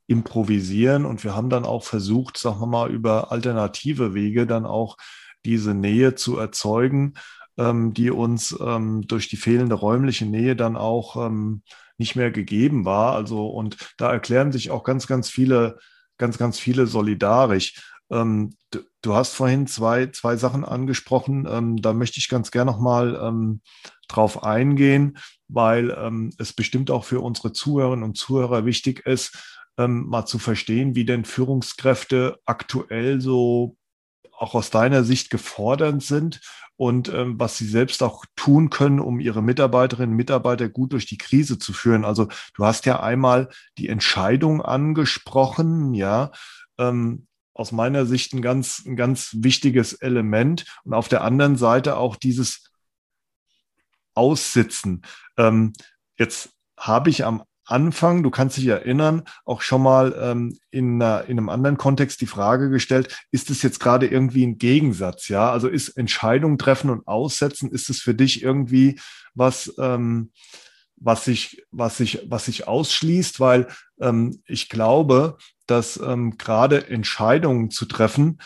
improvisieren und wir haben dann auch versucht, sagen wir mal, über alternative Wege dann auch diese Nähe zu erzeugen, ähm, die uns ähm, durch die fehlende räumliche Nähe dann auch ähm, nicht mehr gegeben war. Also, und da erklären sich auch ganz, ganz viele, ganz, ganz viele solidarisch. Ähm, du, du, hast vorhin zwei, zwei Sachen angesprochen. Ähm, da möchte ich ganz gerne nochmal ähm, drauf eingehen, weil ähm, es bestimmt auch für unsere Zuhörerinnen und Zuhörer wichtig ist, ähm, mal zu verstehen, wie denn Führungskräfte aktuell so auch aus deiner Sicht gefordert sind und ähm, was sie selbst auch tun können, um ihre Mitarbeiterinnen und Mitarbeiter gut durch die Krise zu führen. Also du hast ja einmal die Entscheidung angesprochen, ja, ähm, aus meiner Sicht ein ganz, ein ganz wichtiges Element und auf der anderen Seite auch dieses Aussitzen. Ähm, jetzt habe ich am Anfang, du kannst dich erinnern, auch schon mal ähm, in, einer, in einem anderen Kontext die Frage gestellt, ist es jetzt gerade irgendwie ein Gegensatz? Ja, also ist Entscheidungen treffen und aussetzen, ist es für dich irgendwie was, ähm, was sich, was sich, was sich ausschließt? Weil ähm, ich glaube, dass ähm, gerade Entscheidungen zu treffen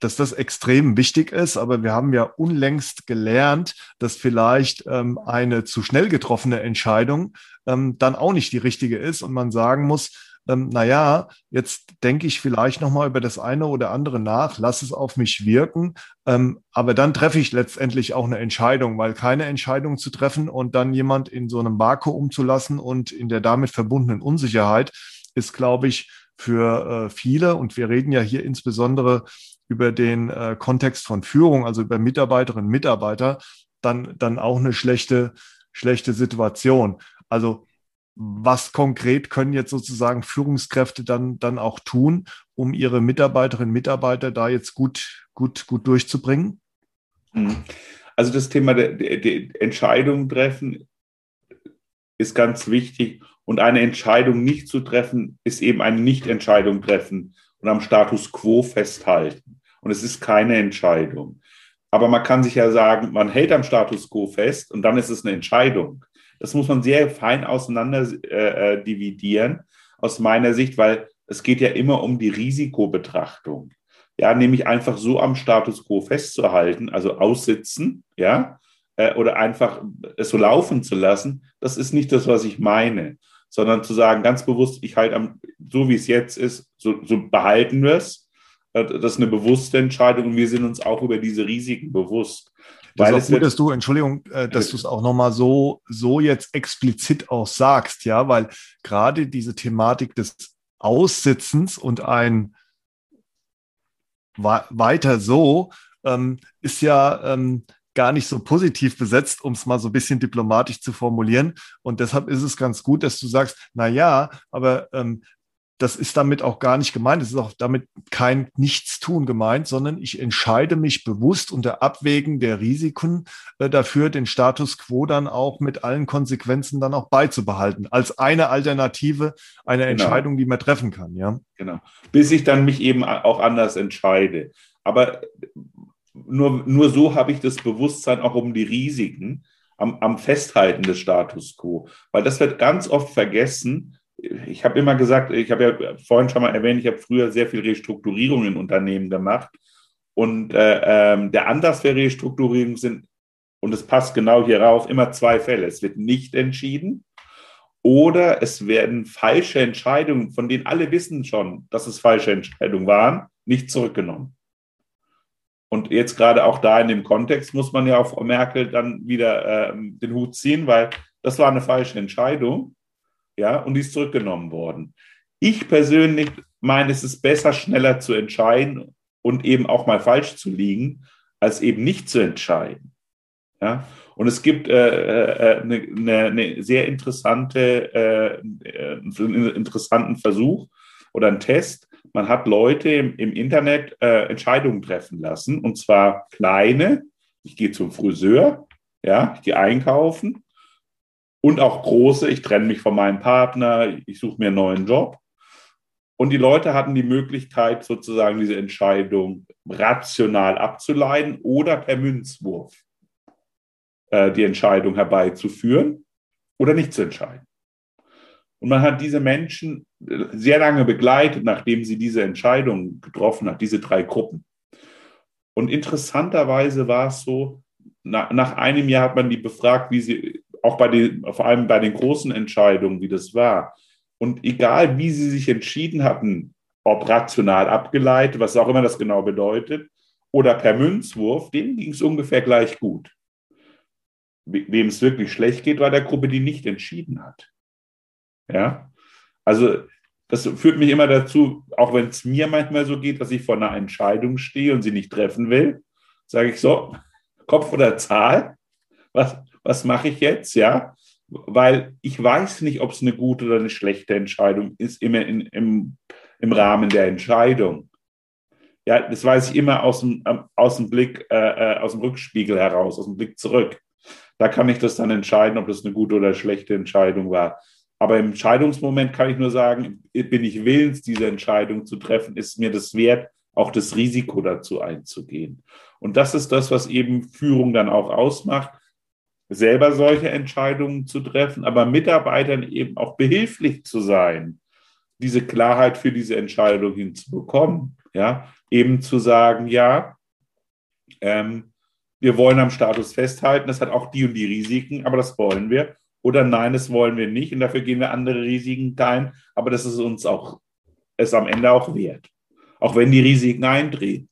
dass das extrem wichtig ist. Aber wir haben ja unlängst gelernt, dass vielleicht ähm, eine zu schnell getroffene Entscheidung ähm, dann auch nicht die richtige ist und man sagen muss, ähm, na ja, jetzt denke ich vielleicht noch mal über das eine oder andere nach, lass es auf mich wirken, ähm, aber dann treffe ich letztendlich auch eine Entscheidung, weil keine Entscheidung zu treffen und dann jemand in so einem Vakuum zu lassen und in der damit verbundenen Unsicherheit ist, glaube ich, für äh, viele, und wir reden ja hier insbesondere über den äh, Kontext von Führung, also über Mitarbeiterinnen und Mitarbeiter, dann, dann auch eine schlechte, schlechte Situation. Also was konkret können jetzt sozusagen Führungskräfte dann, dann auch tun, um ihre Mitarbeiterinnen und Mitarbeiter da jetzt gut, gut, gut durchzubringen? Mhm. Also das Thema der, der, der Entscheidung treffen ist ganz wichtig. Und eine Entscheidung nicht zu treffen, ist eben eine Nichtentscheidung treffen und am Status quo festhalten. Und es ist keine Entscheidung. Aber man kann sich ja sagen, man hält am Status quo fest und dann ist es eine Entscheidung. Das muss man sehr fein auseinander äh, äh dividieren, aus meiner Sicht, weil es geht ja immer um die Risikobetrachtung. Ja, nämlich einfach so am Status quo festzuhalten, also aussitzen, ja, äh, oder einfach es so laufen zu lassen, das ist nicht das, was ich meine, sondern zu sagen, ganz bewusst, ich halte am, so wie es jetzt ist, so, so behalten wir es. Äh, das ist eine bewusste Entscheidung und wir sind uns auch über diese Risiken bewusst. Das Weil ist auch gut, dass du, Entschuldigung, äh, dass du es auch nochmal so, so jetzt explizit auch sagst, ja, weil gerade diese Thematik des Aussitzens und ein weiter so ähm, ist ja ähm, gar nicht so positiv besetzt, um es mal so ein bisschen diplomatisch zu formulieren. Und deshalb ist es ganz gut, dass du sagst, na ja, aber ähm, das ist damit auch gar nicht gemeint. Es ist auch damit kein Nichtstun gemeint, sondern ich entscheide mich bewusst unter Abwägen der Risiken äh, dafür, den Status quo dann auch mit allen Konsequenzen dann auch beizubehalten. Als eine Alternative, eine genau. Entscheidung, die man treffen kann, ja. Genau. Bis ich dann mich eben auch anders entscheide. Aber nur, nur so habe ich das Bewusstsein auch um die Risiken am, am Festhalten des Status quo. Weil das wird ganz oft vergessen. Ich habe immer gesagt, ich habe ja vorhin schon mal erwähnt, ich habe früher sehr viel Restrukturierung in Unternehmen gemacht. Und äh, ähm, der Anlass für Restrukturierung sind, und es passt genau hierauf, immer zwei Fälle. Es wird nicht entschieden oder es werden falsche Entscheidungen, von denen alle wissen schon, dass es falsche Entscheidungen waren, nicht zurückgenommen. Und jetzt gerade auch da in dem Kontext muss man ja auf Merkel dann wieder äh, den Hut ziehen, weil das war eine falsche Entscheidung, ja, und die ist zurückgenommen worden. Ich persönlich meine, es ist besser, schneller zu entscheiden und eben auch mal falsch zu liegen, als eben nicht zu entscheiden. Ja, und es gibt äh, äh, eine, eine, eine sehr interessante, äh, äh einen interessanten Versuch oder einen Test, man hat Leute im, im Internet äh, Entscheidungen treffen lassen, und zwar kleine. Ich gehe zum Friseur, ja, ich gehe einkaufen. Und auch große, ich trenne mich von meinem Partner, ich suche mir einen neuen Job. Und die Leute hatten die Möglichkeit, sozusagen diese Entscheidung rational abzuleiten oder per Münzwurf äh, die Entscheidung herbeizuführen oder nicht zu entscheiden. Und man hat diese Menschen äh, sehr lange begleitet, nachdem sie diese Entscheidung getroffen hat, diese drei Gruppen. Und interessanterweise war es so, nach, einem Jahr hat man die befragt, wie sie, auch bei den, vor allem bei den großen Entscheidungen, wie das war. Und egal, wie sie sich entschieden hatten, ob rational abgeleitet, was auch immer das genau bedeutet, oder per Münzwurf, denen ging es ungefähr gleich gut. Wem es wirklich schlecht geht, war der Gruppe, die nicht entschieden hat. Ja, also das führt mich immer dazu, auch wenn es mir manchmal so geht, dass ich vor einer Entscheidung stehe und sie nicht treffen will, sage ich so, Kopf oder Zahl, was, was mache ich jetzt? Ja, weil ich weiß nicht, ob es eine gute oder eine schlechte Entscheidung ist, immer in, im, im Rahmen der Entscheidung. Ja, das weiß ich immer aus dem, aus dem Blick, äh, äh, aus dem Rückspiegel heraus, aus dem Blick zurück. Da kann ich das dann entscheiden, ob das eine gute oder schlechte Entscheidung war. Aber im Entscheidungsmoment kann ich nur sagen, bin ich willens, diese Entscheidung zu treffen, ist mir das wert, auch das Risiko dazu einzugehen. Und das ist das, was eben Führung dann auch ausmacht, selber solche Entscheidungen zu treffen, aber Mitarbeitern eben auch behilflich zu sein, diese Klarheit für diese Entscheidung hinzubekommen. Ja, eben zu sagen, ja, ähm, wir wollen am Status festhalten, das hat auch die und die Risiken, aber das wollen wir oder nein, das wollen wir nicht und dafür gehen wir andere Risiken ein, aber das ist uns auch, es am Ende auch wert, auch wenn die Risiken eindrehen.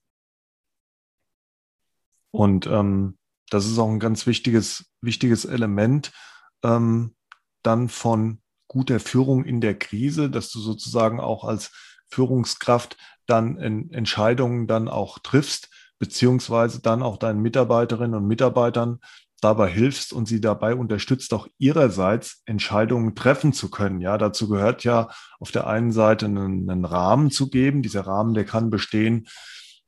Und ähm, das ist auch ein ganz wichtiges, wichtiges Element ähm, dann von guter Führung in der Krise, dass du sozusagen auch als Führungskraft dann Entscheidungen dann auch triffst, beziehungsweise dann auch deinen Mitarbeiterinnen und Mitarbeitern dabei hilfst und sie dabei unterstützt, auch ihrerseits Entscheidungen treffen zu können. Ja, dazu gehört ja auf der einen Seite einen, einen Rahmen zu geben. Dieser Rahmen, der kann bestehen,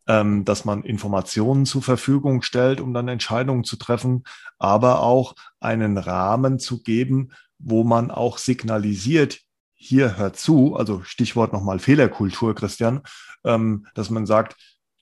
ähm, dass man Informationen zur Verfügung stellt, um dann Entscheidungen zu treffen, aber auch einen Rahmen zu geben, wo man auch signalisiert, hier hört zu, also Stichwort nochmal Fehlerkultur, Christian, ähm, dass man sagt,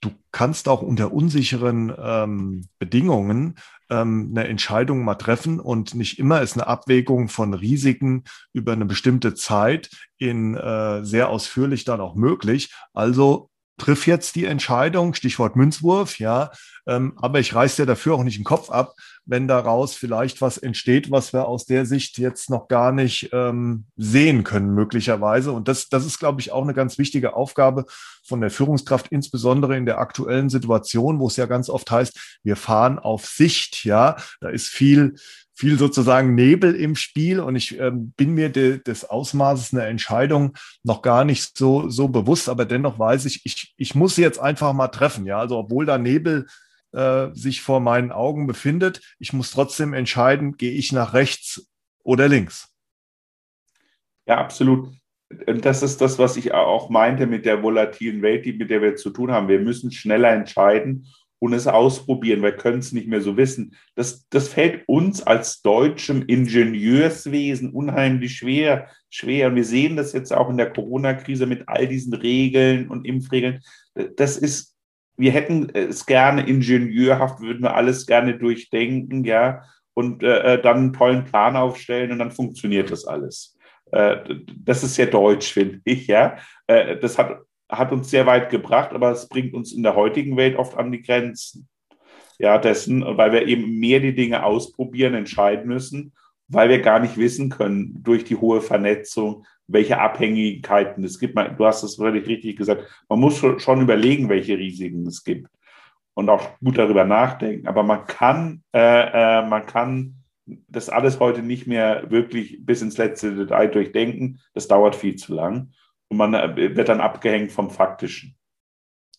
du kannst auch unter unsicheren ähm, Bedingungen ähm, eine Entscheidung mal treffen und nicht immer ist eine Abwägung von Risiken über eine bestimmte Zeit in äh, sehr ausführlich dann auch möglich. Also triff jetzt die Entscheidung, Stichwort Münzwurf, ja, ähm, aber ich reiß dir dafür auch nicht den Kopf ab, wenn daraus vielleicht was entsteht, was wir aus der Sicht jetzt noch gar nicht ähm, sehen können, möglicherweise. Und das, das ist, glaube ich, auch eine ganz wichtige Aufgabe von der Führungskraft, insbesondere in der aktuellen Situation, wo es ja ganz oft heißt, wir fahren auf Sicht, ja, da ist viel, viel sozusagen Nebel im Spiel und ich ähm, bin mir de, des Ausmaßes einer Entscheidung noch gar nicht so, so bewusst, aber dennoch weiß ich, ich, ich muss sie jetzt einfach mal treffen. Ja, also obwohl da Nebel äh, sich vor meinen Augen befindet, ich muss trotzdem entscheiden, gehe ich nach rechts oder links. Ja, absolut. Und das ist das, was ich auch meinte mit der volatilen Welt, die, mit der wir zu tun haben. Wir müssen schneller entscheiden und es ausprobieren. Wir können es nicht mehr so wissen. Das, das fällt uns als deutschem Ingenieurswesen unheimlich schwer, schwer. Und wir sehen das jetzt auch in der Corona-Krise mit all diesen Regeln und Impfregeln. Das ist, wir hätten es gerne ingenieurhaft, würden wir alles gerne durchdenken, ja, und äh, äh dann einen tollen Plan aufstellen und dann funktioniert das alles. Äh, das ist sehr deutsch, finde ich, ja. Äh, das hat hat uns sehr weit gebracht, aber es bringt uns in der heutigen Welt oft an die Grenzen. Ja, dessen, weil wir eben mehr die Dinge ausprobieren, entscheiden müssen, weil wir gar nicht wissen können durch die hohe Vernetzung, welche Abhängigkeiten es gibt. Du hast es völlig richtig gesagt. Man muss schon überlegen, welche Risiken es gibt und auch gut darüber nachdenken. Aber man kann, äh, äh, man kann das alles heute nicht mehr wirklich bis ins letzte Detail durchdenken. Das dauert viel zu lang und man äh, wird dann abgehängt vom Faktischen.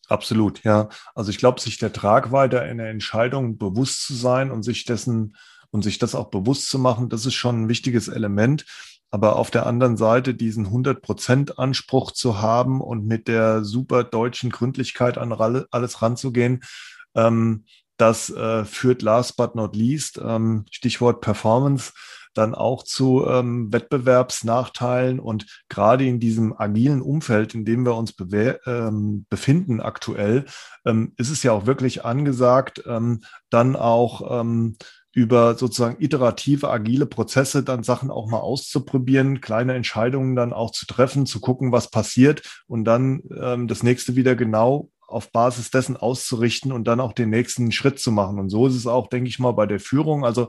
Absolut, ja. Also ich glaube, sich der Tragweite einer Entscheidung bewusst zu sein und sich dessen und sich das auch bewusst zu machen, das ist schon ein wichtiges Element. Aber auf der anderen Seite diesen 100% Anspruch zu haben und mit der super deutschen Gründlichkeit an alles ranzugehen, ähm, das äh, führt last but not least, ähm, Stichwort Performance, dann auch zu ähm, Wettbewerbsnachteilen. Und gerade in diesem agilen Umfeld, in dem wir uns ähm, befinden aktuell, ähm, ist es ja auch wirklich angesagt, ähm, dann auch ähm, über sozusagen iterative, agile Prozesse dann Sachen auch mal auszuprobieren, kleine Entscheidungen dann auch zu treffen, zu gucken, was passiert und dann ähm, das nächste wieder genau auf Basis dessen auszurichten und dann auch den nächsten Schritt zu machen. Und so ist es auch, denke ich mal, bei der Führung. Also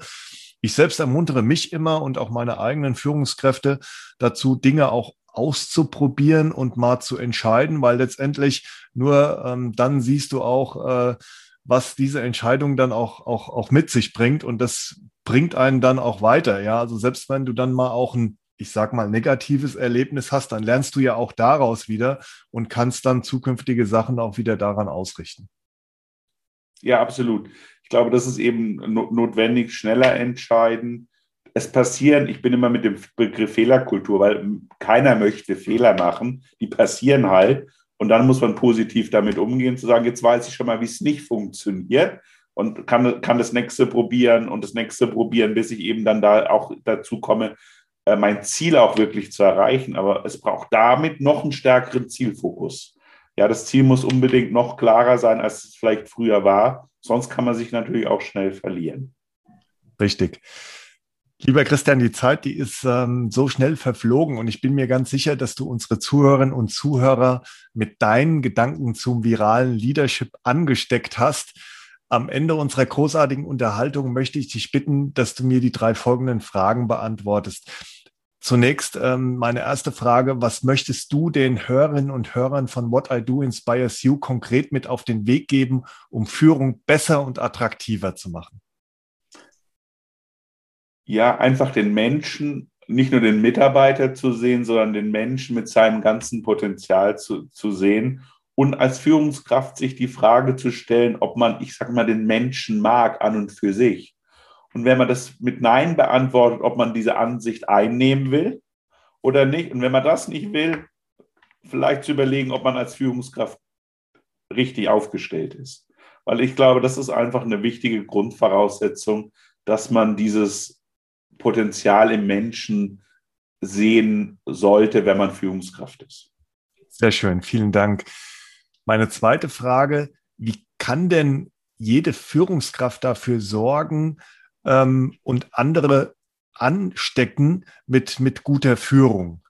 ich selbst ermuntere mich immer und auch meine eigenen Führungskräfte dazu, Dinge auch auszuprobieren und mal zu entscheiden, weil letztendlich nur ähm, dann siehst du auch, äh, was diese Entscheidung dann auch, auch, auch mit sich bringt. Und das bringt einen dann auch weiter. Ja, also selbst wenn du dann mal auch ein, ich sag mal, negatives Erlebnis hast, dann lernst du ja auch daraus wieder und kannst dann zukünftige Sachen auch wieder daran ausrichten. Ja, absolut. Ich glaube, das ist eben notwendig, schneller entscheiden. Es passieren, ich bin immer mit dem Begriff Fehlerkultur, weil keiner möchte Fehler machen. Die passieren halt. Und dann muss man positiv damit umgehen, zu sagen, jetzt weiß ich schon mal, wie es nicht funktioniert und kann, kann das nächste probieren und das nächste probieren, bis ich eben dann da auch dazu komme, äh, mein Ziel auch wirklich zu erreichen. Aber es braucht damit noch einen stärkeren Zielfokus. Ja, das Ziel muss unbedingt noch klarer sein, als es vielleicht früher war. Sonst kann man sich natürlich auch schnell verlieren. Richtig. Lieber Christian, die Zeit, die ist ähm, so schnell verflogen und ich bin mir ganz sicher, dass du unsere Zuhörerinnen und Zuhörer mit deinen Gedanken zum viralen Leadership angesteckt hast. Am Ende unserer großartigen Unterhaltung möchte ich dich bitten, dass du mir die drei folgenden Fragen beantwortest. Zunächst ähm, meine erste Frage, was möchtest du den Hörerinnen und Hörern von What I Do Inspires You konkret mit auf den Weg geben, um Führung besser und attraktiver zu machen? ja, einfach den Menschen, nicht nur den Mitarbeiter zu sehen, sondern den Menschen mit seinem ganzen Potenzial zu, zu sehen und als Führungskraft sich die Frage zu stellen, ob man, ich sag mal, den Menschen mag an und für sich. Und wenn man das mit Nein beantwortet, ob man diese Ansicht einnehmen will oder nicht. Und wenn man das nicht will, vielleicht zu überlegen, ob man als Führungskraft richtig aufgestellt ist. Weil ich glaube, das ist einfach eine wichtige Grundvoraussetzung, dass man dieses Potenzial im Menschen sehen sollte, wenn man Führungskraft ist. Sehr schön, vielen Dank. Meine zweite Frage, wie kann denn jede Führungskraft dafür sorgen ähm, und andere anstecken mit, mit guter Führung?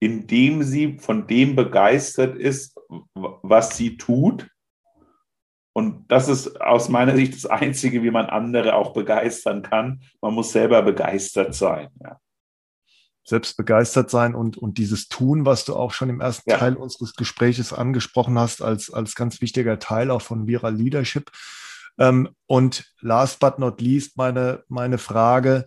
Indem sie von dem begeistert ist, was sie tut und das ist aus meiner Sicht das Einzige, wie man andere auch begeistern kann. Man muss selber begeistert sein. Ja. Selbst begeistert sein und, und dieses Tun, was du auch schon im ersten ja. Teil unseres Gespräches angesprochen hast, als, als ganz wichtiger Teil auch von Viral Leadership. Ähm, und last but not least meine, meine Frage,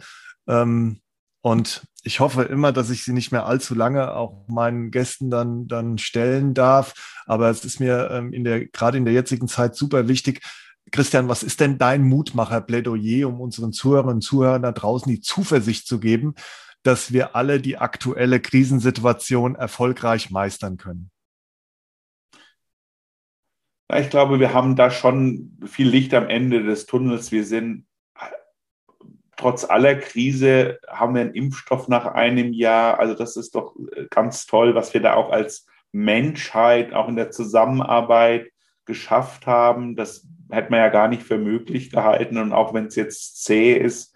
ähm, und ich hoffe immer, dass ich sie nicht mehr allzu lange auch meinen Gästen dann, dann stellen darf. Aber es ist mir ähm, in der, gerade in der jetzigen Zeit super wichtig. Christian, was ist denn dein Mutmacher-Plädoyer, um unseren Zuhörerinnen und Zuhörern da draußen die Zuversicht zu geben, dass wir alle die aktuelle Krisensituation erfolgreich meistern können? Ich glaube, wir haben da schon viel Licht am Ende des Tunnels. Wir sind trotz aller Krise haben wir einen Impfstoff nach einem Jahr. Also das ist doch äh, ganz toll, was wir da auch als Menschheit, auch in der Zusammenarbeit geschafft haben. Das hätte man ja gar nicht für möglich gehalten. Und auch wenn es jetzt zäh ist,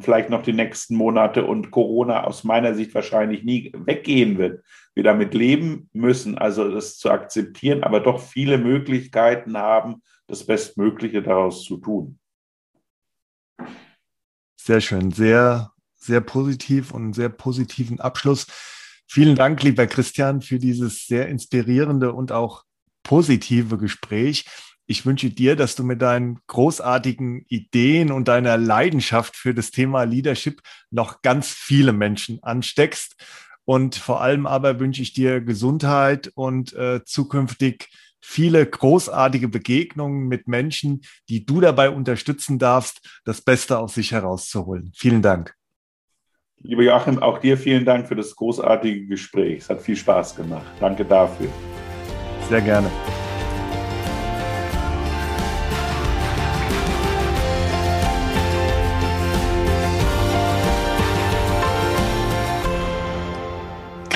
vielleicht noch die nächsten Monate und Corona aus meiner Sicht wahrscheinlich nie weggehen wird, wir damit leben müssen, also das zu akzeptieren, aber doch viele Möglichkeiten haben, das Bestmögliche daraus zu tun. Sehr schön, sehr, sehr positiv und sehr positiven Abschluss. Vielen Dank, lieber Christian, für dieses sehr inspirierende und auch positive Gespräch. Ich wünsche dir, dass du mit deinen großartigen Ideen und deiner Leidenschaft für das Thema Leadership noch ganz viele Menschen ansteckst. Und vor allem aber wünsche ich dir Gesundheit und äh, zukünftig viele großartige Begegnungen mit Menschen, die du dabei unterstützen darfst, das Beste aus sich herauszuholen. Vielen Dank. Lieber Joachim, auch dir vielen Dank für das großartige Gespräch. Es hat viel Spaß gemacht. Danke dafür. Sehr gerne.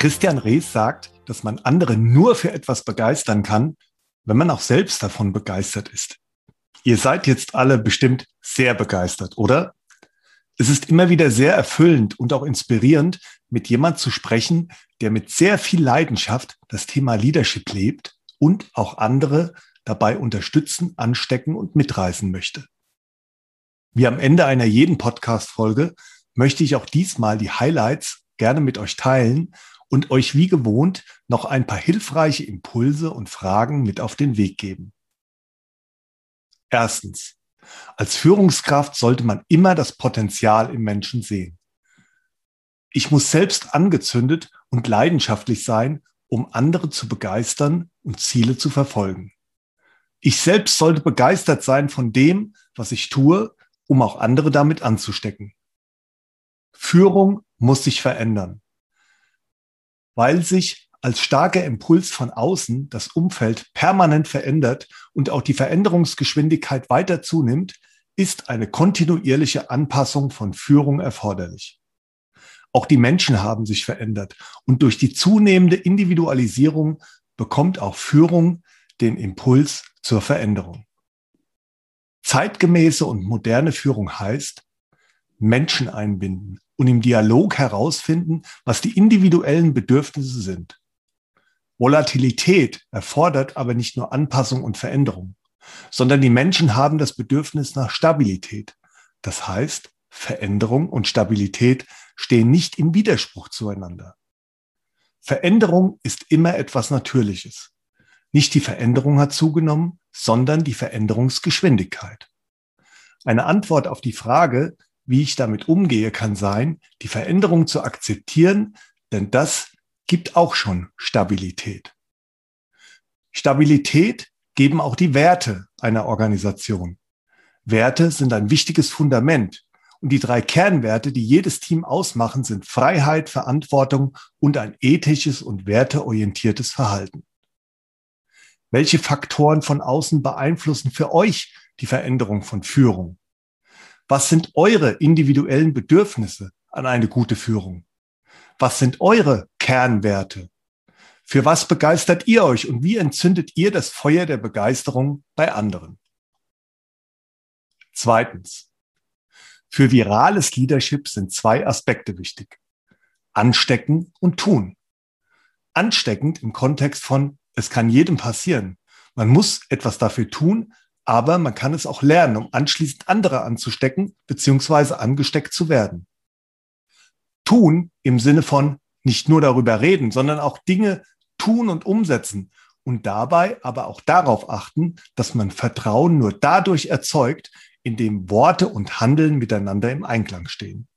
Christian Rees sagt, dass man andere nur für etwas begeistern kann, wenn man auch selbst davon begeistert ist. Ihr seid jetzt alle bestimmt sehr begeistert, oder? Es ist immer wieder sehr erfüllend und auch inspirierend, mit jemand zu sprechen, der mit sehr viel Leidenschaft das Thema Leadership lebt und auch andere dabei unterstützen, anstecken und mitreißen möchte. Wie am Ende einer jeden Podcast-Folge möchte ich auch diesmal die Highlights gerne mit euch teilen und euch wie gewohnt noch ein paar hilfreiche Impulse und Fragen mit auf den Weg geben. Erstens. Als Führungskraft sollte man immer das Potenzial im Menschen sehen. Ich muss selbst angezündet und leidenschaftlich sein, um andere zu begeistern und Ziele zu verfolgen. Ich selbst sollte begeistert sein von dem, was ich tue, um auch andere damit anzustecken. Führung muss sich verändern, weil sich als starker Impuls von außen das Umfeld permanent verändert und auch die Veränderungsgeschwindigkeit weiter zunimmt, ist eine kontinuierliche Anpassung von Führung erforderlich. Auch die Menschen haben sich verändert und durch die zunehmende Individualisierung bekommt auch Führung den Impuls zur Veränderung. Zeitgemäße und moderne Führung heißt, Menschen einbinden und im Dialog herausfinden, was die individuellen Bedürfnisse sind. Volatilität erfordert aber nicht nur Anpassung und Veränderung, sondern die Menschen haben das Bedürfnis nach Stabilität. Das heißt, Veränderung und Stabilität stehen nicht im Widerspruch zueinander. Veränderung ist immer etwas Natürliches. Nicht die Veränderung hat zugenommen, sondern die Veränderungsgeschwindigkeit. Eine Antwort auf die Frage, wie ich damit umgehe, kann sein, die Veränderung zu akzeptieren, denn das gibt auch schon Stabilität. Stabilität geben auch die Werte einer Organisation. Werte sind ein wichtiges Fundament. Und die drei Kernwerte, die jedes Team ausmachen, sind Freiheit, Verantwortung und ein ethisches und werteorientiertes Verhalten. Welche Faktoren von außen beeinflussen für euch die Veränderung von Führung? Was sind eure individuellen Bedürfnisse an eine gute Führung? Was sind eure Kernwerte? Für was begeistert ihr euch und wie entzündet ihr das Feuer der Begeisterung bei anderen? Zweitens. Für virales Leadership sind zwei Aspekte wichtig. Anstecken und tun. Ansteckend im Kontext von, es kann jedem passieren. Man muss etwas dafür tun, aber man kann es auch lernen, um anschließend andere anzustecken bzw. angesteckt zu werden tun im Sinne von nicht nur darüber reden, sondern auch Dinge tun und umsetzen und dabei aber auch darauf achten, dass man Vertrauen nur dadurch erzeugt, indem Worte und Handeln miteinander im Einklang stehen.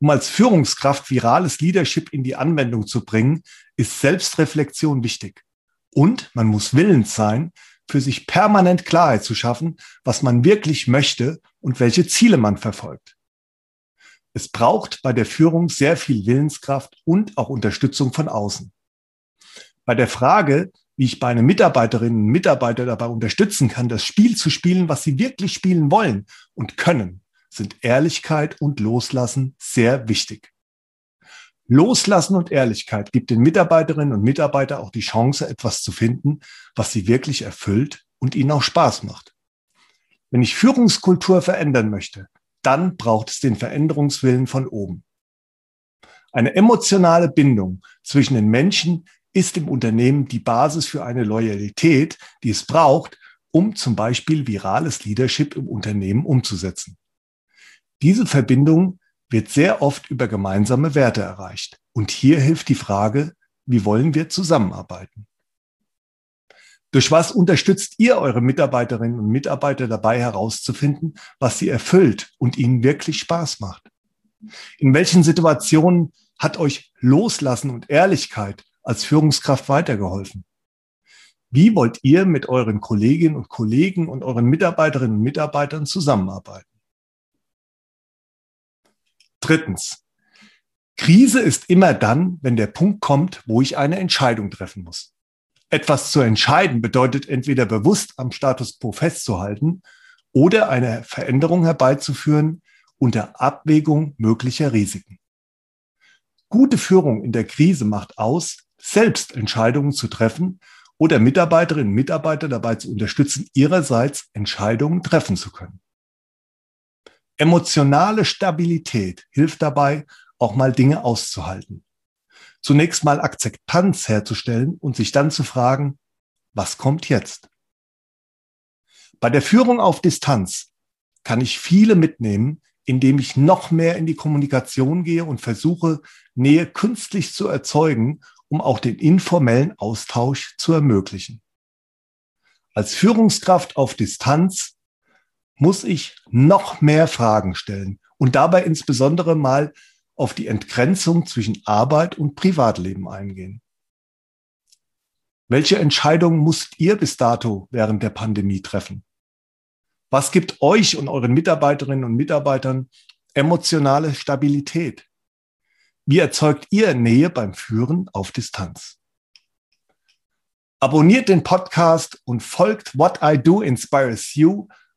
Um als Führungskraft virales Leadership in die Anwendung zu bringen, ist Selbstreflexion wichtig. Und man muss willens sein, für sich permanent Klarheit zu schaffen, was man wirklich möchte und welche Ziele man verfolgt. Es braucht bei der Führung sehr viel Willenskraft und auch Unterstützung von außen. Bei der Frage, wie ich meine Mitarbeiterinnen und Mitarbeiter dabei unterstützen kann, das Spiel zu spielen, was sie wirklich spielen wollen und können, sind Ehrlichkeit und Loslassen sehr wichtig. Loslassen und Ehrlichkeit gibt den Mitarbeiterinnen und Mitarbeitern auch die Chance, etwas zu finden, was sie wirklich erfüllt und ihnen auch Spaß macht. Wenn ich Führungskultur verändern möchte, dann braucht es den Veränderungswillen von oben. Eine emotionale Bindung zwischen den Menschen ist im Unternehmen die Basis für eine Loyalität, die es braucht, um zum Beispiel virales Leadership im Unternehmen umzusetzen. Diese Verbindung wird sehr oft über gemeinsame Werte erreicht. Und hier hilft die Frage, wie wollen wir zusammenarbeiten? Durch was unterstützt ihr eure Mitarbeiterinnen und Mitarbeiter dabei herauszufinden, was sie erfüllt und ihnen wirklich Spaß macht? In welchen Situationen hat euch Loslassen und Ehrlichkeit als Führungskraft weitergeholfen? Wie wollt ihr mit euren Kolleginnen und Kollegen und euren Mitarbeiterinnen und Mitarbeitern zusammenarbeiten? Drittens. Krise ist immer dann, wenn der Punkt kommt, wo ich eine Entscheidung treffen muss. Etwas zu entscheiden bedeutet entweder bewusst am Status quo festzuhalten oder eine Veränderung herbeizuführen unter Abwägung möglicher Risiken. Gute Führung in der Krise macht aus, selbst Entscheidungen zu treffen oder Mitarbeiterinnen und Mitarbeiter dabei zu unterstützen, ihrerseits Entscheidungen treffen zu können. Emotionale Stabilität hilft dabei, auch mal Dinge auszuhalten. Zunächst mal Akzeptanz herzustellen und sich dann zu fragen, was kommt jetzt? Bei der Führung auf Distanz kann ich viele mitnehmen, indem ich noch mehr in die Kommunikation gehe und versuche, Nähe künstlich zu erzeugen, um auch den informellen Austausch zu ermöglichen. Als Führungskraft auf Distanz muss ich noch mehr Fragen stellen und dabei insbesondere mal auf die Entgrenzung zwischen Arbeit und Privatleben eingehen. Welche Entscheidungen musst ihr bis dato während der Pandemie treffen? Was gibt euch und euren Mitarbeiterinnen und Mitarbeitern emotionale Stabilität? Wie erzeugt ihr Nähe beim Führen auf Distanz? Abonniert den Podcast und folgt What I Do Inspires You